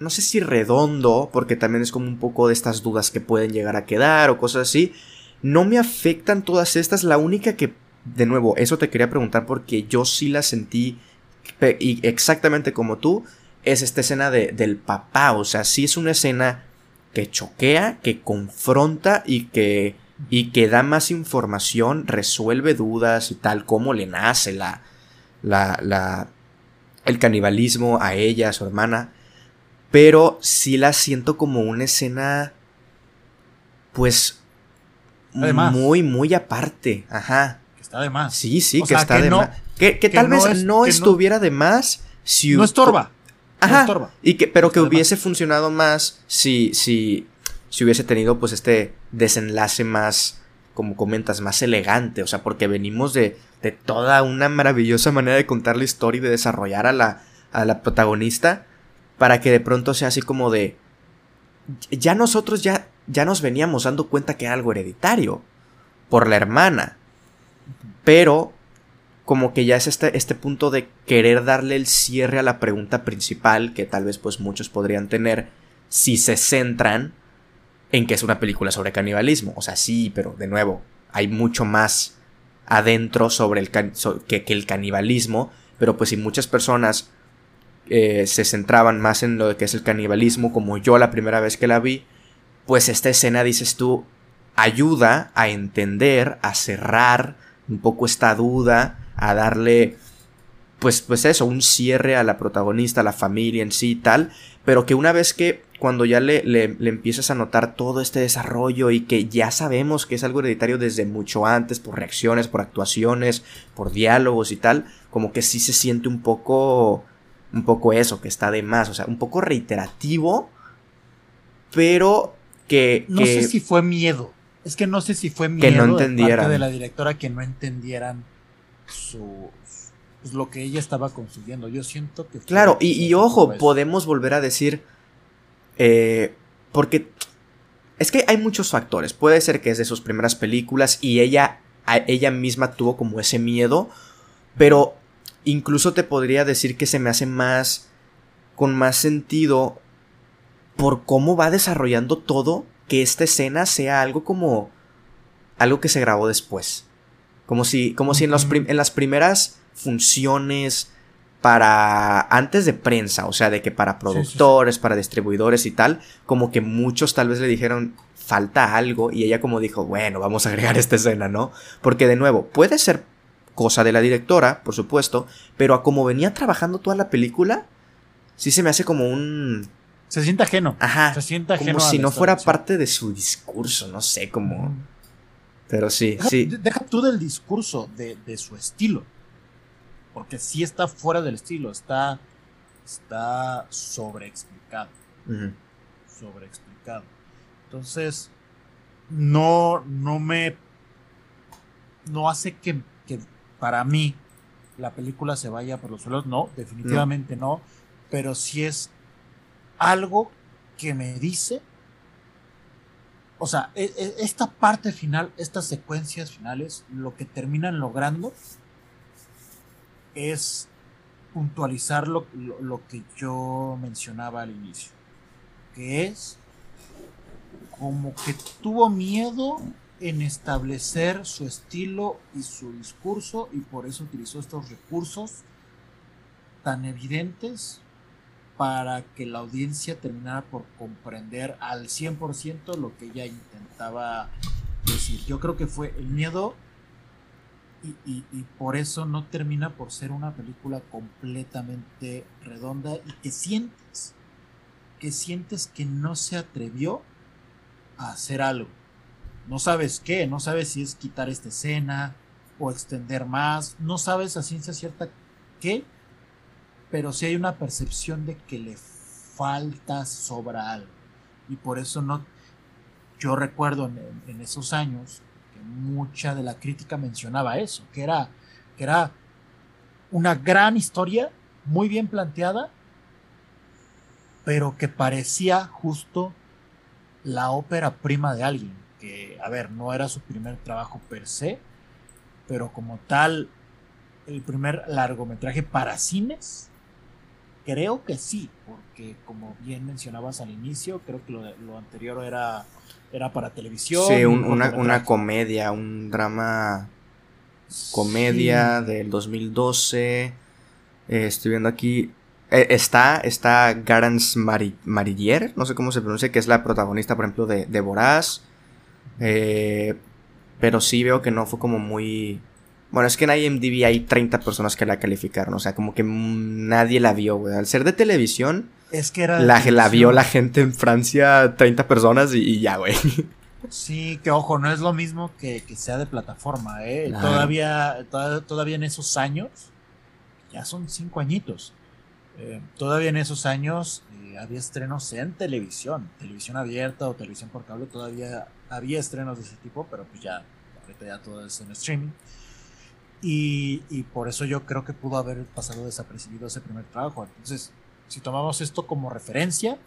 Speaker 1: no sé si redondo, porque también es como un poco de estas dudas que pueden llegar a quedar o cosas así. No me afectan todas estas, la única que, de nuevo, eso te quería preguntar porque yo sí la sentí y exactamente como tú, es esta escena de, del papá, o sea, sí es una escena que choquea, que confronta y que, y que da más información, resuelve dudas y tal, como le nace la, la, la el canibalismo a ella, a su hermana. Pero sí la siento como una escena. Pues. muy, muy aparte. Ajá.
Speaker 2: Que está de más.
Speaker 1: Sí, sí, que está de más. Que, tal vez no estuviera de más si.
Speaker 2: No estorba.
Speaker 1: Ajá. estorba. Y que, pero que hubiese funcionado más si, si, si hubiese tenido pues este desenlace más como comentas, más elegante, o sea, porque venimos de, de toda una maravillosa manera de contar la historia y de desarrollar a la, a la protagonista, para que de pronto sea así como de... Ya nosotros ya ya nos veníamos dando cuenta que era algo hereditario por la hermana. Pero como que ya es este, este punto de querer darle el cierre a la pregunta principal que tal vez pues muchos podrían tener si se centran en que es una película sobre canibalismo. O sea, sí, pero de nuevo, hay mucho más adentro sobre el que, el canibalismo, pero pues si muchas personas eh, se centraban más en lo que es el canibalismo, como yo la primera vez que la vi, pues esta escena, dices tú, ayuda a entender, a cerrar un poco esta duda, a darle, pues, pues eso, un cierre a la protagonista, a la familia en sí y tal, pero que una vez que cuando ya le, le, empiezas a notar todo este desarrollo y que ya sabemos que es algo hereditario desde mucho antes, por reacciones, por actuaciones, por diálogos y tal, como que sí se siente un poco, un poco eso, que está de más, o sea, un poco reiterativo, pero que...
Speaker 2: No sé si fue miedo, es que no sé si fue miedo
Speaker 1: que no entendieran.
Speaker 2: de, de la directora que no entendieran su, pues, lo que ella estaba construyendo. Yo siento que...
Speaker 1: Claro, y, y ojo, podemos volver a decir eh, porque es que hay muchos factores. Puede ser que es de sus primeras películas y ella, ella misma tuvo como ese miedo. Pero incluso te podría decir que se me hace más. con más sentido. por cómo va desarrollando todo. Que esta escena sea algo como. algo que se grabó después. Como si. como si en, los en las primeras funciones para antes de prensa, o sea, de que para productores, para distribuidores y tal, como que muchos tal vez le dijeron falta algo y ella como dijo, bueno, vamos a agregar esta escena, ¿no? Porque de nuevo, puede ser cosa de la directora, por supuesto, pero a como venía trabajando toda la película, sí se me hace como un
Speaker 2: se siente ajeno.
Speaker 1: Ajá.
Speaker 2: Se siente ajeno.
Speaker 1: Como si no fuera parte de su discurso, no sé, como. Pero sí, sí.
Speaker 2: Deja tú del discurso, de, de su estilo porque sí está fuera del estilo, está, está sobreexplicado. Sobreexplicado. Entonces, no, no me. No hace que, para mí la película se vaya por los suelos. No, definitivamente no. Pero sí es algo que me dice. O sea, e, e, esta parte final, estas secuencias finales, lo que terminan logrando es puntualizar lo, que yo mencionaba al inicio, que es como que tuvo miedo en establecer su estilo y su discurso y por eso utilizó estos recursos tan evidentes para que la audiencia terminara por comprender al 100% lo que ella intentaba decir. Yo creo que fue el miedo y, por eso no termina por ser una película completamente redonda y que sientes, que sientes que no se atrevió a hacer algo. No sabes qué, no sabes si es quitar esta escena o extender más, no sabes a ciencia cierta qué, pero sí hay una percepción de que le falta, sobra algo. Y por eso no, yo recuerdo en esos años mucha de la crítica mencionaba eso, que era, que era una gran historia, muy bien planteada, pero que parecía justo la ópera prima de alguien, que, a ver, no era su primer trabajo per se, pero como tal, el primer largometraje para cines, creo que sí, porque como bien mencionabas al inicio, creo que lo anterior era era para televisión.
Speaker 1: Sí, una, comedia, un drama comedia del 2012. Eh, estoy viendo aquí. Eh, está, está Garance Marillier, no sé cómo se pronuncia, que es la protagonista, por ejemplo, de, de Voraz. Eh, pero sí veo que no fue como muy. Bueno, es que en IMDb hay 30 personas que la calificaron, o sea, como que nadie la vio, güey. Al ser de televisión,
Speaker 2: es que era.
Speaker 1: La, la vio la gente en Francia, 30 personas y, ya, güey.
Speaker 2: Sí, que ojo, no es lo mismo que, sea de plataforma, ¿eh? Todavía, todavía en esos años, ya son cinco añitos. Eh, todavía en esos años eh, había estrenos en televisión, televisión abierta o televisión por cable, todavía había estrenos de ese tipo, pero pues ya, ahorita ya todo es en streaming. Y, por eso yo creo que pudo haber pasado desapercibido ese primer trabajo. Entonces, si tomamos esto como referencia,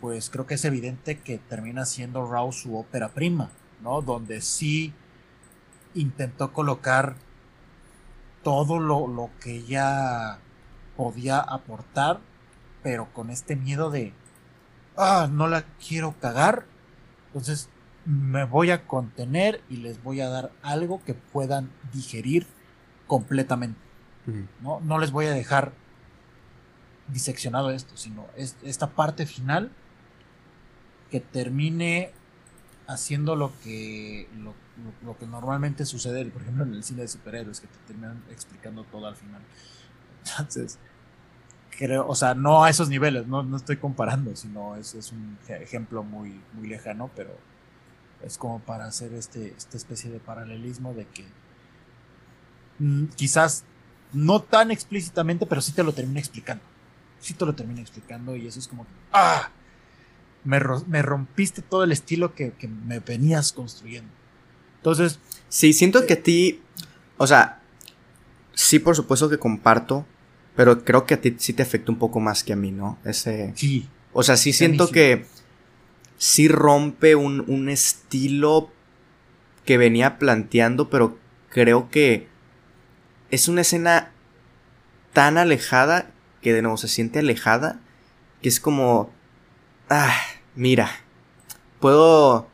Speaker 2: pues creo que es evidente que termina siendo Raw su ópera prima, ¿no? Donde sí intentó colocar todo lo, lo que ella podía aportar, pero con este miedo de, ah, no la quiero cagar, entonces me voy a contener y les voy a dar algo que puedan digerir completamente. ¿no? no les voy a dejar diseccionado esto, sino es esta parte final que termine haciendo lo que lo, que normalmente sucede, por ejemplo, en el cine de superhéroes, que te terminan explicando todo al final. Entonces, creo, o sea, no a esos niveles, no, no estoy comparando, sino es, es un ejemplo muy, muy lejano, pero es como para hacer este, esta especie de paralelismo de que mm, quizás no tan explícitamente, pero sí te lo termina explicando. Sí te lo termina explicando y eso es como, ¡ah! Me, me rompiste todo el estilo que, que, me venías construyendo. Entonces...
Speaker 1: Sí, siento que a ti, o sea, sí por supuesto que comparto, pero creo que a ti sí te afecta un poco más que a mí, ¿no? Ese...
Speaker 2: Sí.
Speaker 1: O sea, sí siento que sí rompe un, un estilo que venía planteando, pero creo que es una escena tan alejada que de nuevo se siente alejada que es como ah mira puedo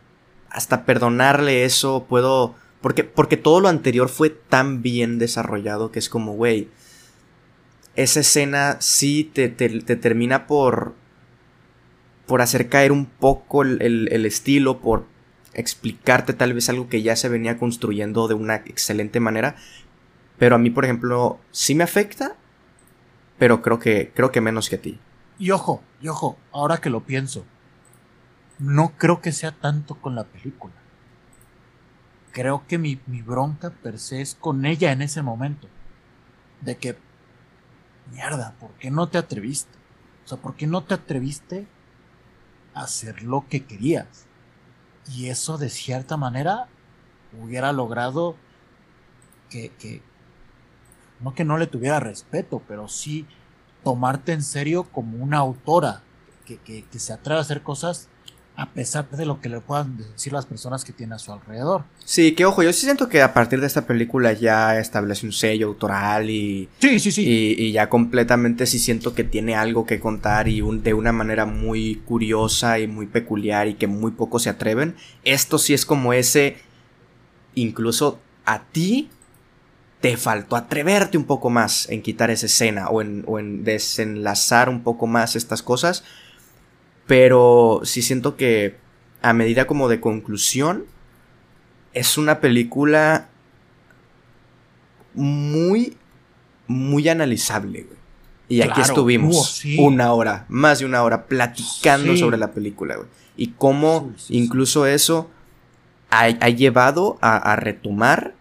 Speaker 1: hasta perdonarle eso puedo porque porque todo lo anterior fue tan bien desarrollado que es como güey esa escena sí te, te, termina por por hacer caer un poco el, el estilo por explicarte tal vez algo que ya se venía construyendo de una excelente manera pero a mí, por ejemplo, sí me afecta, pero creo que, creo que menos que a ti.
Speaker 2: Y ojo, y ojo, ahora que lo pienso, no creo que sea tanto con la película. Creo que mi, mi bronca per se es con ella en ese momento. De que, mierda, ¿por qué no te atreviste? O sea, ¿por qué no te atreviste hacer lo que querías? Y eso de cierta manera hubiera logrado que, que, no que no le tuviera respeto, pero sí tomarte en serio como una autora que, que, se atreve a hacer cosas a pesar de lo que le puedan decir las personas que tiene a su alrededor.
Speaker 1: Sí, que ojo, yo sí siento que a partir de esta película ya establece un sello autoral y...
Speaker 2: Sí, sí, sí.
Speaker 1: Y, ya completamente sí siento que tiene algo que contar y un, de una manera muy curiosa y muy peculiar y que muy pocos se atreven. Esto sí es como ese... Incluso a ti te faltó atreverte un poco más en quitar esa escena o en, desenlazar un poco más estas cosas. Pero sí siento que a medida como de conclusión, es una película muy, muy analizable, Y aquí estuvimos una hora, más de una hora, platicando sobre la película, güey. Y cómo incluso eso ha, llevado a retomar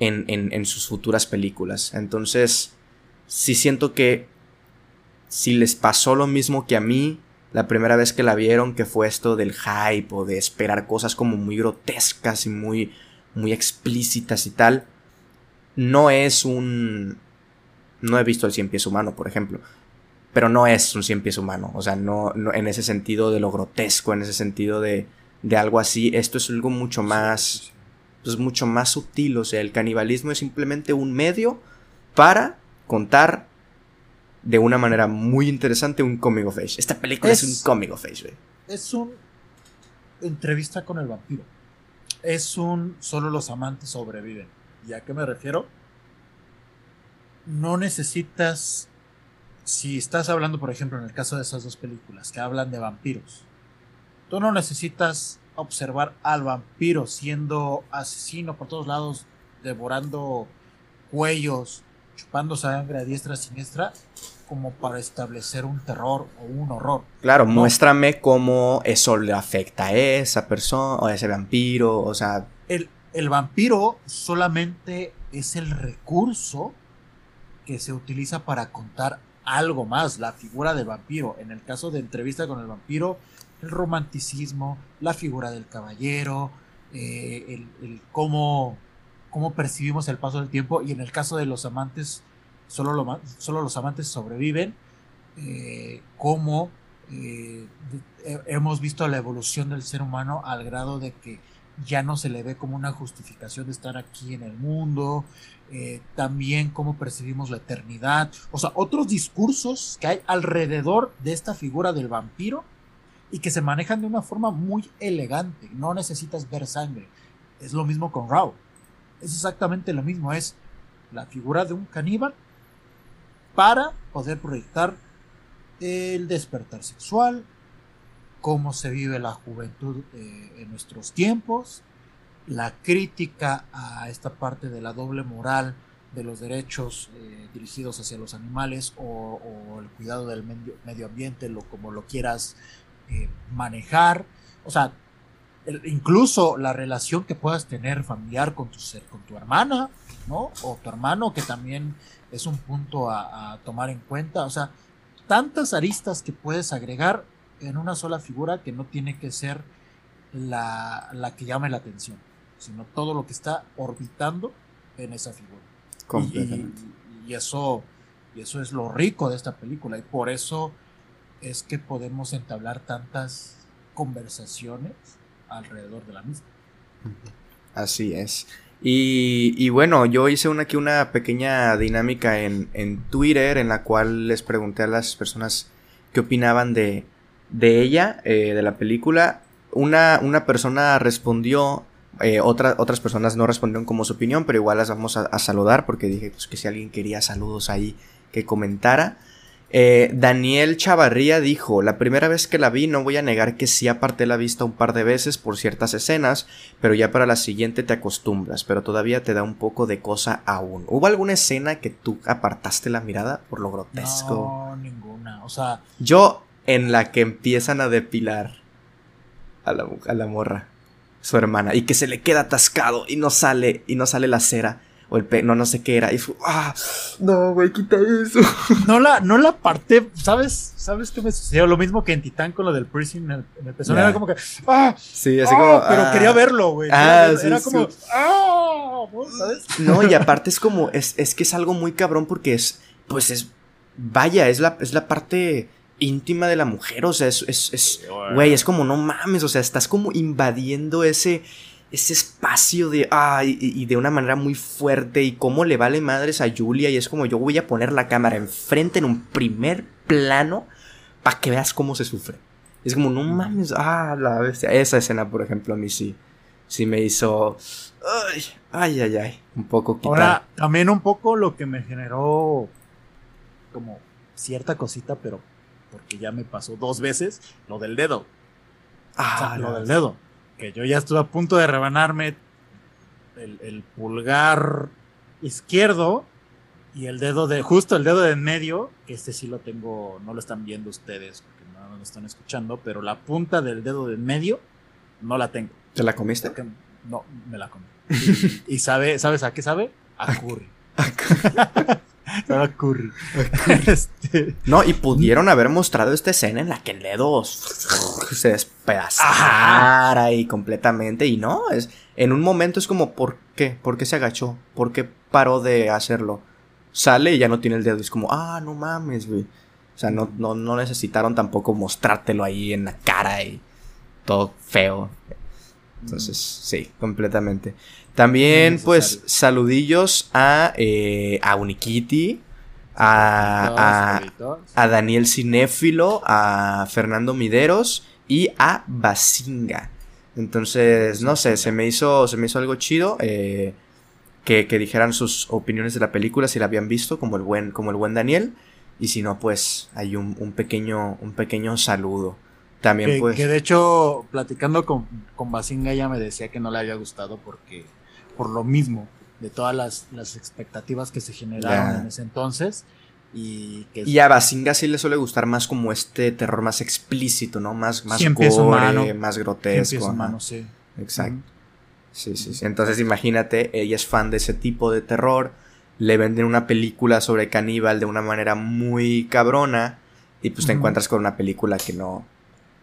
Speaker 1: en, sus futuras películas. Entonces, sí siento que si les pasó lo mismo que a mí la primera vez que la vieron, que fue esto del hype o de esperar cosas como muy grotescas y muy, muy explícitas y tal, no es un... No he visto el cien pies humano, por ejemplo. Pero no es un cien pies humano. O sea, no, no en ese sentido de lo grotesco, en ese sentido de, de algo así. Esto es algo mucho más es mucho más sutil. O sea, el canibalismo es simplemente un medio para contar de una manera muy interesante un comic of age. Esta película es, un comic of age,
Speaker 2: Es un entrevista con el vampiro. Es un solo los amantes sobreviven. ¿Y a qué me refiero? No necesitas, si estás hablando, por ejemplo, en el caso de esas dos películas que hablan de vampiros, tú no necesitas observar al vampiro siendo asesino por todos lados, devorando cuellos, chupando sangre a diestra y siniestra, como para establecer un terror o un horror.
Speaker 1: Claro, muéstrame cómo eso le afecta a esa persona o a ese vampiro, o sea...
Speaker 2: El, el vampiro solamente es el recurso que se utiliza para contar algo más, la figura del vampiro. En el caso de entrevista con el vampiro, el romanticismo, la figura del caballero, eh, el, cómo, cómo, percibimos el paso del tiempo y en el caso de los amantes, solo, los amantes sobreviven, eh, cómo eh, hemos visto la evolución del ser humano al grado de que ya no se le ve como una justificación de estar aquí en el mundo, eh, también cómo percibimos la eternidad, o sea, otros discursos que hay alrededor de esta figura del vampiro y que se manejan de una forma muy elegante, no necesitas ver sangre. Es lo mismo con Rao, es exactamente lo mismo, es la figura de un caníbal para poder proyectar el despertar sexual, cómo se vive la juventud eh, en nuestros tiempos, la crítica a esta parte de la doble moral de los derechos eh, dirigidos hacia los animales o, el cuidado del medio, ambiente, lo, como lo quieras eh, manejar. O sea, incluso la relación que puedas tener familiar con tu, con tu hermana, ¿no? O tu hermano, que también es un punto a tomar en cuenta. O sea, tantas aristas que puedes agregar en una sola figura que no tiene que ser la, que llame la atención, sino todo lo que está orbitando en esa figura. Completamente. Y, eso, y eso es lo rico de esta película, y por eso es que podemos entablar tantas conversaciones alrededor de la misma.
Speaker 1: Así es. Y, bueno, yo hice una, aquí una pequeña dinámica en, en Twitter en la cual les pregunté a las personas qué opinaban de, de ella, eh, de la película, una, una persona respondió, eh, otras personas no respondieron como su opinión, pero igual las vamos a, saludar porque dije pues, que si alguien quería saludos ahí, que comentara. Eh, Daniel Chavarría dijo, la primera vez que la vi no voy a negar que sí aparté la vista un par de veces por ciertas escenas, pero ya para la siguiente te acostumbras, pero todavía te da un poco de cosa aún. ¿Hubo alguna escena que tú apartaste la mirada por lo grotesco?
Speaker 2: No, ninguna, o sea...
Speaker 1: Yo en la que empiezan a depilar a la, a la morra, su hermana, y que se le queda atascado y no sale, y no sale la cera. O el pe no, no sé qué era. Y fue, ah, no, güey, quita eso.
Speaker 2: No la, no la parte, ¿sabes? ¿Sabes qué me sucedió? Lo mismo que en Titán con lo del prison en el, pezón. Era como que, ah,
Speaker 1: sí, así como,
Speaker 2: pero ah. quería verlo, güey. Ah, era, como, ah,
Speaker 1: ¿sabes? No, y aparte es como, es, es que es algo muy cabrón porque es, pues es, vaya, es la, es la parte íntima de la mujer, o sea, es, es, güey, es como, no mames, o sea, estás como invadiendo ese, ese espacio de, ay, y, de una manera muy fuerte, y cómo le vale madres a Julia, y es como, yo voy a poner la cámara enfrente en un primer plano, para que veas cómo se sufre. Es como, no mames, ah, la bestia. Esa escena, por ejemplo, a mí sí, sí me hizo, ay, ay, ay, ay, un poco
Speaker 2: quitar. Ahora, también un poco lo que me generó como cierta cosita, pero porque ya me pasó dos veces lo del dedo. Ah, lo del dedo. Que yo ya estuve a punto de rebanarme el, pulgar izquierdo y el dedo de, justo el dedo de en medio, que este sí lo tengo, no lo están viendo ustedes, porque no lo están escuchando, pero la punta del dedo de en medio no la tengo.
Speaker 1: ¿Te la comiste?
Speaker 2: no, me la comí. Y, sabe, ¿sabes a qué sabe? A curry.
Speaker 1: Este, no, y pudieron haber mostrado esta escena en la que el dedo se despedazara ahí completamente. Y no, es, en un momento es como, ¿por qué? ¿Por qué se agachó? ¿Por qué paró de hacerlo? Sale y ya no tiene el dedo. es como, ah, no mames, güey. O sea, no, no, no necesitaron tampoco mostrártelo ahí en la cara y todo feo. Entonces, sí, completamente. También, pues, saludillos a, eh, a Unikitty, a, a, Daniel Cinéfilo, a Fernando Mideros y a Basinga. Entonces, no sé, se me hizo, se me hizo algo chido eh, que, dijeran sus opiniones de la película, si la habían visto, como el buen, como el buen Daniel. Y si no, pues hay un, un pequeño, un pequeño saludo. También,
Speaker 2: que,
Speaker 1: pues.
Speaker 2: Que de hecho, platicando con, con Basinga, ella me decía que no le había gustado porque por lo mismo, de todas las, las expectativas que se generaron en ese entonces. Y, que
Speaker 1: y a Basinga sí le suele gustar más como este terror más explícito, ¿no? Más, más gore, más grotesco.
Speaker 2: Humano, sí.
Speaker 1: Exacto. Sí, sí, sí. Entonces imagínate, ella es fan de ese tipo de terror. Le venden una película sobre caníbal de una manera muy cabrona. Y pues te encuentras con una película que no,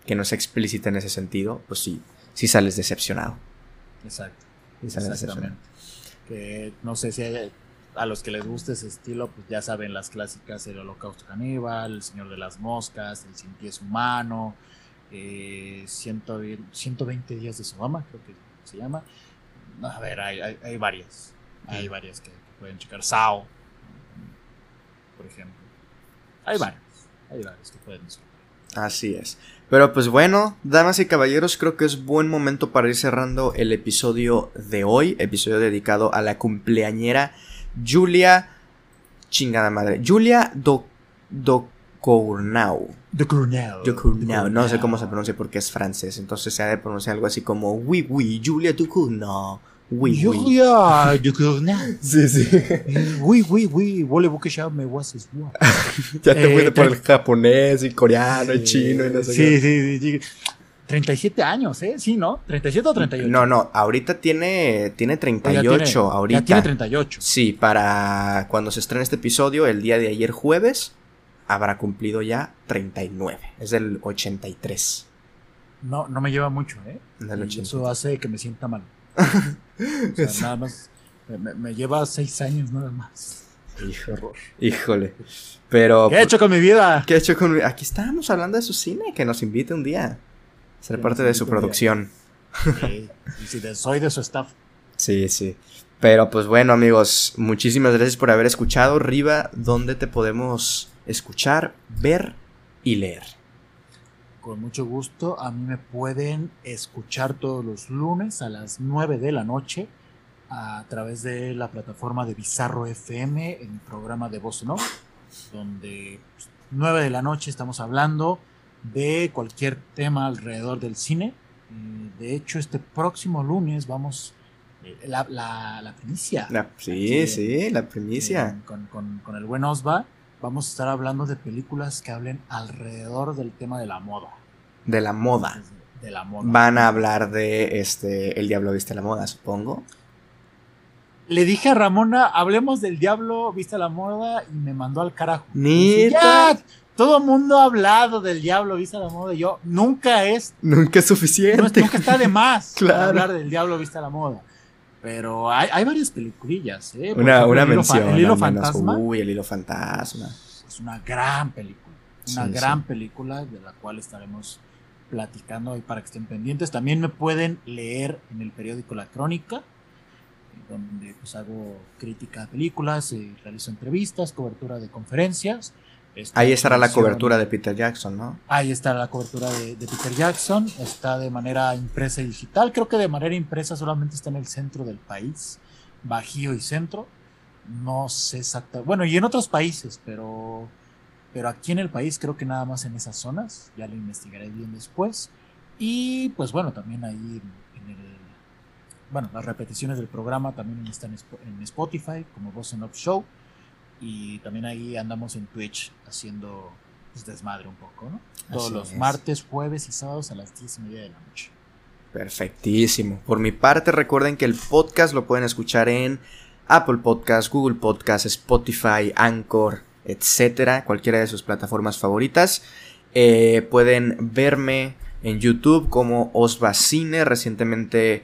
Speaker 1: que no es explícita en ese sentido. Pues sí, sí sales decepcionado.
Speaker 2: Exacto. Exactamente. Que no sé si a los que les guste ese estilo, pues ya saben las clásicas, el Holocausto Caníbal, el Señor de las Moscas, el Sin Pies Humano, eh, 120 días de Sodoma, creo que se llama. A ver, hay, hay, varias, hay varias que, pueden checar. Sao, por ejemplo. Hay varias, hay varias que pueden.
Speaker 1: Así es. Pero pues bueno, damas y caballeros, creo que es buen momento para ir cerrando el episodio de hoy, episodio dedicado a la cumpleañera Julia, chingada madre, Julia Do, Do Cournau.
Speaker 2: De Cournau.
Speaker 1: De Cournau. No sé cómo se pronuncia porque es francés, entonces se ha de pronunciar algo así como Oui, oui, Julia de Cournau. Oui,
Speaker 2: Julia de Cournau.
Speaker 1: Sí, sí.
Speaker 2: Oui, oui, oui. Voulez-vous que je me
Speaker 1: Ya te fuiste eh, por el japonés y coreano y chino y no sé
Speaker 2: sí, Sí, sí, sí. 37 años, ¿eh? Sí, ¿no? ¿37 o 38?
Speaker 1: No, no, ahorita tiene, tiene 38. ahorita.
Speaker 2: Ya tiene 38.
Speaker 1: Sí, para cuando se estrene este episodio, el día de ayer jueves, habrá cumplido ya 39. Es del 83.
Speaker 2: No, no me lleva mucho, ¿eh? eso hace que me sienta mal. o sea, nada más. Me, lleva 6 años nada más.
Speaker 1: Híjole. Pero.
Speaker 2: ¿Qué he hecho con mi vida?
Speaker 1: ¿Qué he hecho con mi Aquí estábamos hablando de su cine, que nos invite un día. Ser parte de su producción.
Speaker 2: Sí, soy de su staff.
Speaker 1: Sí, sí. Pero pues bueno, amigos, muchísimas gracias por haber escuchado. Riva, ¿dónde te podemos escuchar, ver y leer?
Speaker 2: Con mucho gusto. A mí me pueden escuchar todos los lunes a las 9 de la noche a través de la plataforma de Bizarro FM en el programa de Voz No, donde 9 pues, de la noche estamos hablando de cualquier tema alrededor del cine. Mm, de hecho, este próximo lunes vamos eh, la, la, primicia.
Speaker 1: sí, sí, la primicia.
Speaker 2: con, con, el buen Osva vamos a estar hablando de películas que hablen alrededor del tema de la moda.
Speaker 1: De la moda.
Speaker 2: De la moda.
Speaker 1: Van a hablar de este El Diablo Viste la Moda, supongo.
Speaker 2: Le dije a Ramona, hablemos del Diablo Viste la Moda y me mandó al carajo.
Speaker 1: Ni
Speaker 2: todo el mundo ha hablado del diablo vista la moda. Y yo, nunca es.
Speaker 1: Nunca es suficiente.
Speaker 2: nunca está de más hablar del diablo vista la moda. Pero hay, hay varias peliculillas, ¿eh?
Speaker 1: una, una mención.
Speaker 2: El hilo fantasma.
Speaker 1: Uy, el hilo fantasma.
Speaker 2: Es una gran película. Una gran película de la cual estaremos platicando hoy para que estén pendientes. También me pueden leer en el periódico La Crónica, donde pues hago crítica de películas, y eh, realizo entrevistas, cobertura de conferencias
Speaker 1: Ahí estará la cobertura de Peter Jackson, ¿no?
Speaker 2: Ahí está la cobertura de, Peter Jackson. Está de manera impresa y digital. Creo que de manera impresa solamente está en el centro del país, Bajío y centro. No sé exactamente. Bueno, y en otros países, pero, pero aquí en el país creo que nada más en esas zonas. Ya lo investigaré bien después. Y pues bueno, también ahí en, el. Bueno, las repeticiones del programa también están en Spotify, como Voz en Up Show y también ahí andamos en Twitch haciendo pues, desmadre un poco, ¿no? Todos los martes, jueves y sábados a las 10 y media de la noche.
Speaker 1: Perfectísimo. Por mi parte, recuerden que el podcast lo pueden escuchar en Apple Podcast, Google Podcast, Spotify, Anchor, etcétera, cualquiera de sus plataformas favoritas. Eh, pueden verme en YouTube como Osvacine. Recientemente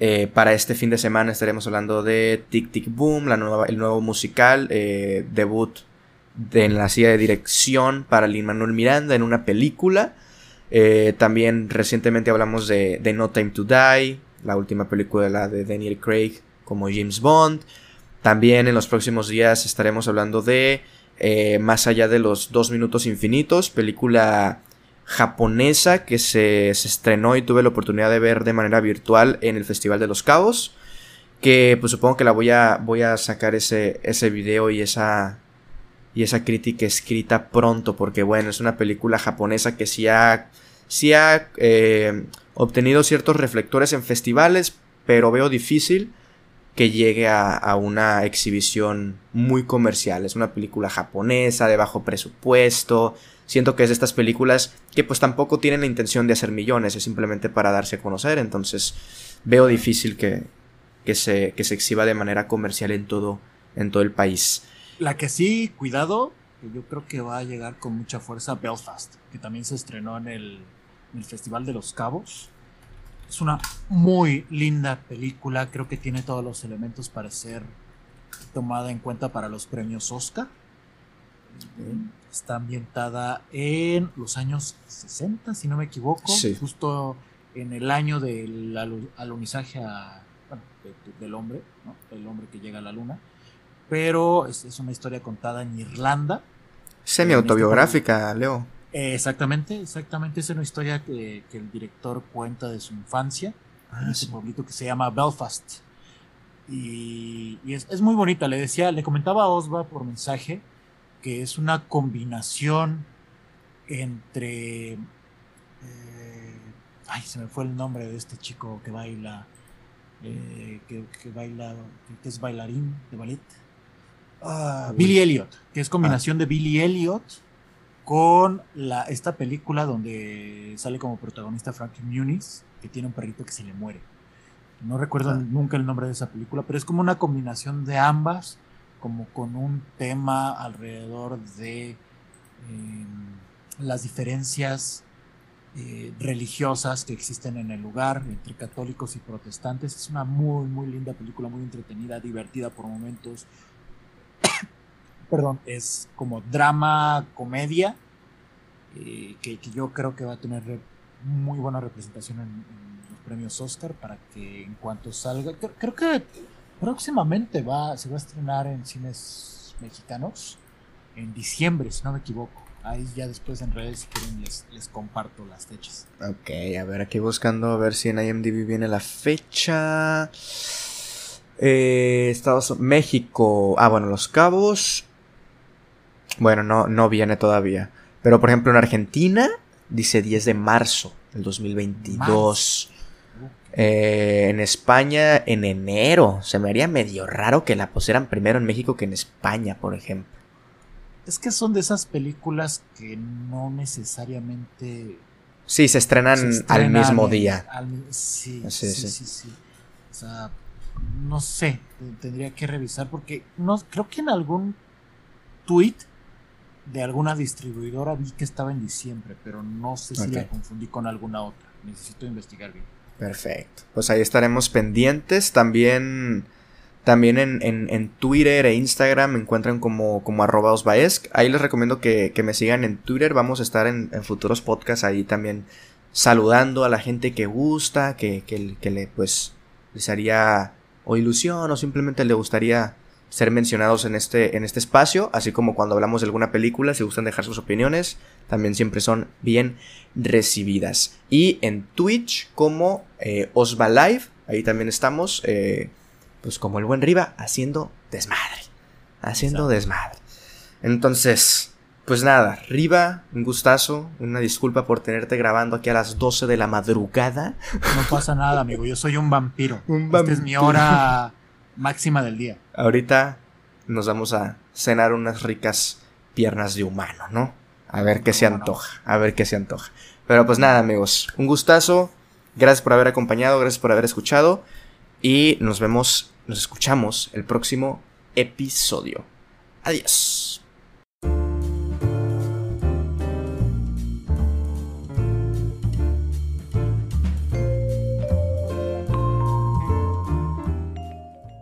Speaker 1: eh, para este fin de semana estaremos hablando de Tic Tic Boom, la nueva, el nuevo musical, eh, debut en la silla de dirección para Lin Manuel Miranda en una película. Eh, también recientemente hablamos de, No Time to Die, la última película de Daniel Craig como James Bond. También en los próximos días estaremos hablando de Más allá de los dos minutos infinitos, película japonesa que se, estrenó y tuve la oportunidad de ver de manera virtual en el Festival de los Cabos. Que pues supongo que la voy a, voy a sacar ese, ese video y esa, y esa crítica escrita pronto. Porque bueno, es una película japonesa que sí ha, sí ha eh, obtenido ciertos reflectores en festivales, pero veo difícil que llegue a, a, una exhibición muy comercial. Es una película japonesa de bajo presupuesto, siento que es de estas películas que pues tampoco tienen la intención de hacer millones, es simplemente para darse a conocer, entonces veo difícil que, que, se, que se exhiba de manera comercial en todo, en todo el país.
Speaker 2: La que sí, cuidado, que yo creo que va a llegar con mucha fuerza Belfast, que también se estrenó en el, en el Festival de los Cabos. Es una muy linda película, creo que tiene todos los elementos para ser tomada en cuenta para los premios Oscar. Está ambientada en los años 60, si no me equivoco, justo en el año del alunizaje del hombre, el hombre que llega a la luna. Pero es, una historia contada en Irlanda.
Speaker 1: Semi-autobiográfica, Leo.
Speaker 2: exactamente, exactamente. Es una historia que, el director cuenta de su infancia ah, en ese pueblito que se llama Belfast. Y, es, muy bonita. Le decía, le comentaba a Osva por mensaje que es una combinación entre. Eh, ay, se me fue el nombre de este chico que baila. Eh, que, baila. que es bailarín de ballet. Ah, Billy Elliot, que es combinación ah. de Billy Elliot con la, esta película donde sale como protagonista Frankie Muniz, que tiene un perrito que se le muere. No recuerdo ah. nunca el nombre de esa película, pero es como una combinación de ambas, como con un tema alrededor de em, las diferencias eh, religiosas que existen en el lugar entre católicos y protestantes. Es una muy, muy linda película, muy entretenida, divertida por momentos. Perdón, es como drama, comedia, eh, que, yo creo que va a tener muy buena representación en premios Oscar para que en cuanto salga, creo, que próximamente va, se va a estrenar en cines mexicanos en diciembre, si no me equivoco. Ahí ya después en redes, si quieren, les, comparto las fechas.
Speaker 1: Ok, a ver, aquí buscando a ver si en IMDb viene la fecha. Eh, Estados México. Ah, bueno, Los Cabos. Bueno, no, no viene todavía. Pero por ejemplo en Argentina dice 10 de marzo del 2022. Eh, en España en enero. Se me haría medio raro que la pusieran primero en México que en España, por ejemplo.
Speaker 2: Es que son de esas películas que no necesariamente...
Speaker 1: Sí, se estrenan, al mismo día.
Speaker 2: sí, sí, sí, sí, O sea, no sé, tendría que revisar porque no creo que en algún tweet de alguna distribuidora vi que estaba en diciembre, pero no sé si la confundí con alguna otra. Necesito investigar bien.
Speaker 1: Perfecto. Pues ahí estaremos pendientes. También, también en, Twitter e Instagram me encuentran como, como arroba Ahí les recomiendo que, me sigan en Twitter. Vamos a estar en, futuros podcasts ahí también saludando a la gente que gusta, que, que, le pues les haría o ilusión o simplemente le gustaría ser mencionados en este, en este espacio, así como cuando hablamos de alguna película, si gustan dejar sus opiniones, también siempre son bien recibidas. Y en Twitch como eh, Osva Live, ahí también estamos, eh, pues como el buen Riva, haciendo desmadre, haciendo desmadre. Entonces, pues nada, Riva, un gustazo, una disculpa por tenerte grabando aquí a las 12 de la madrugada.
Speaker 2: No pasa nada, amigo, yo soy un vampiro. Un vampiro. Esta es mi hora máxima del día.
Speaker 1: Ahorita nos vamos a cenar unas ricas piernas de humano, ¿no? A ver qué se antoja, a ver qué se antoja. Pero pues nada, amigos, un gustazo. Gracias por haber acompañado, gracias por haber escuchado. Y nos vemos, nos escuchamos el próximo episodio. Adiós.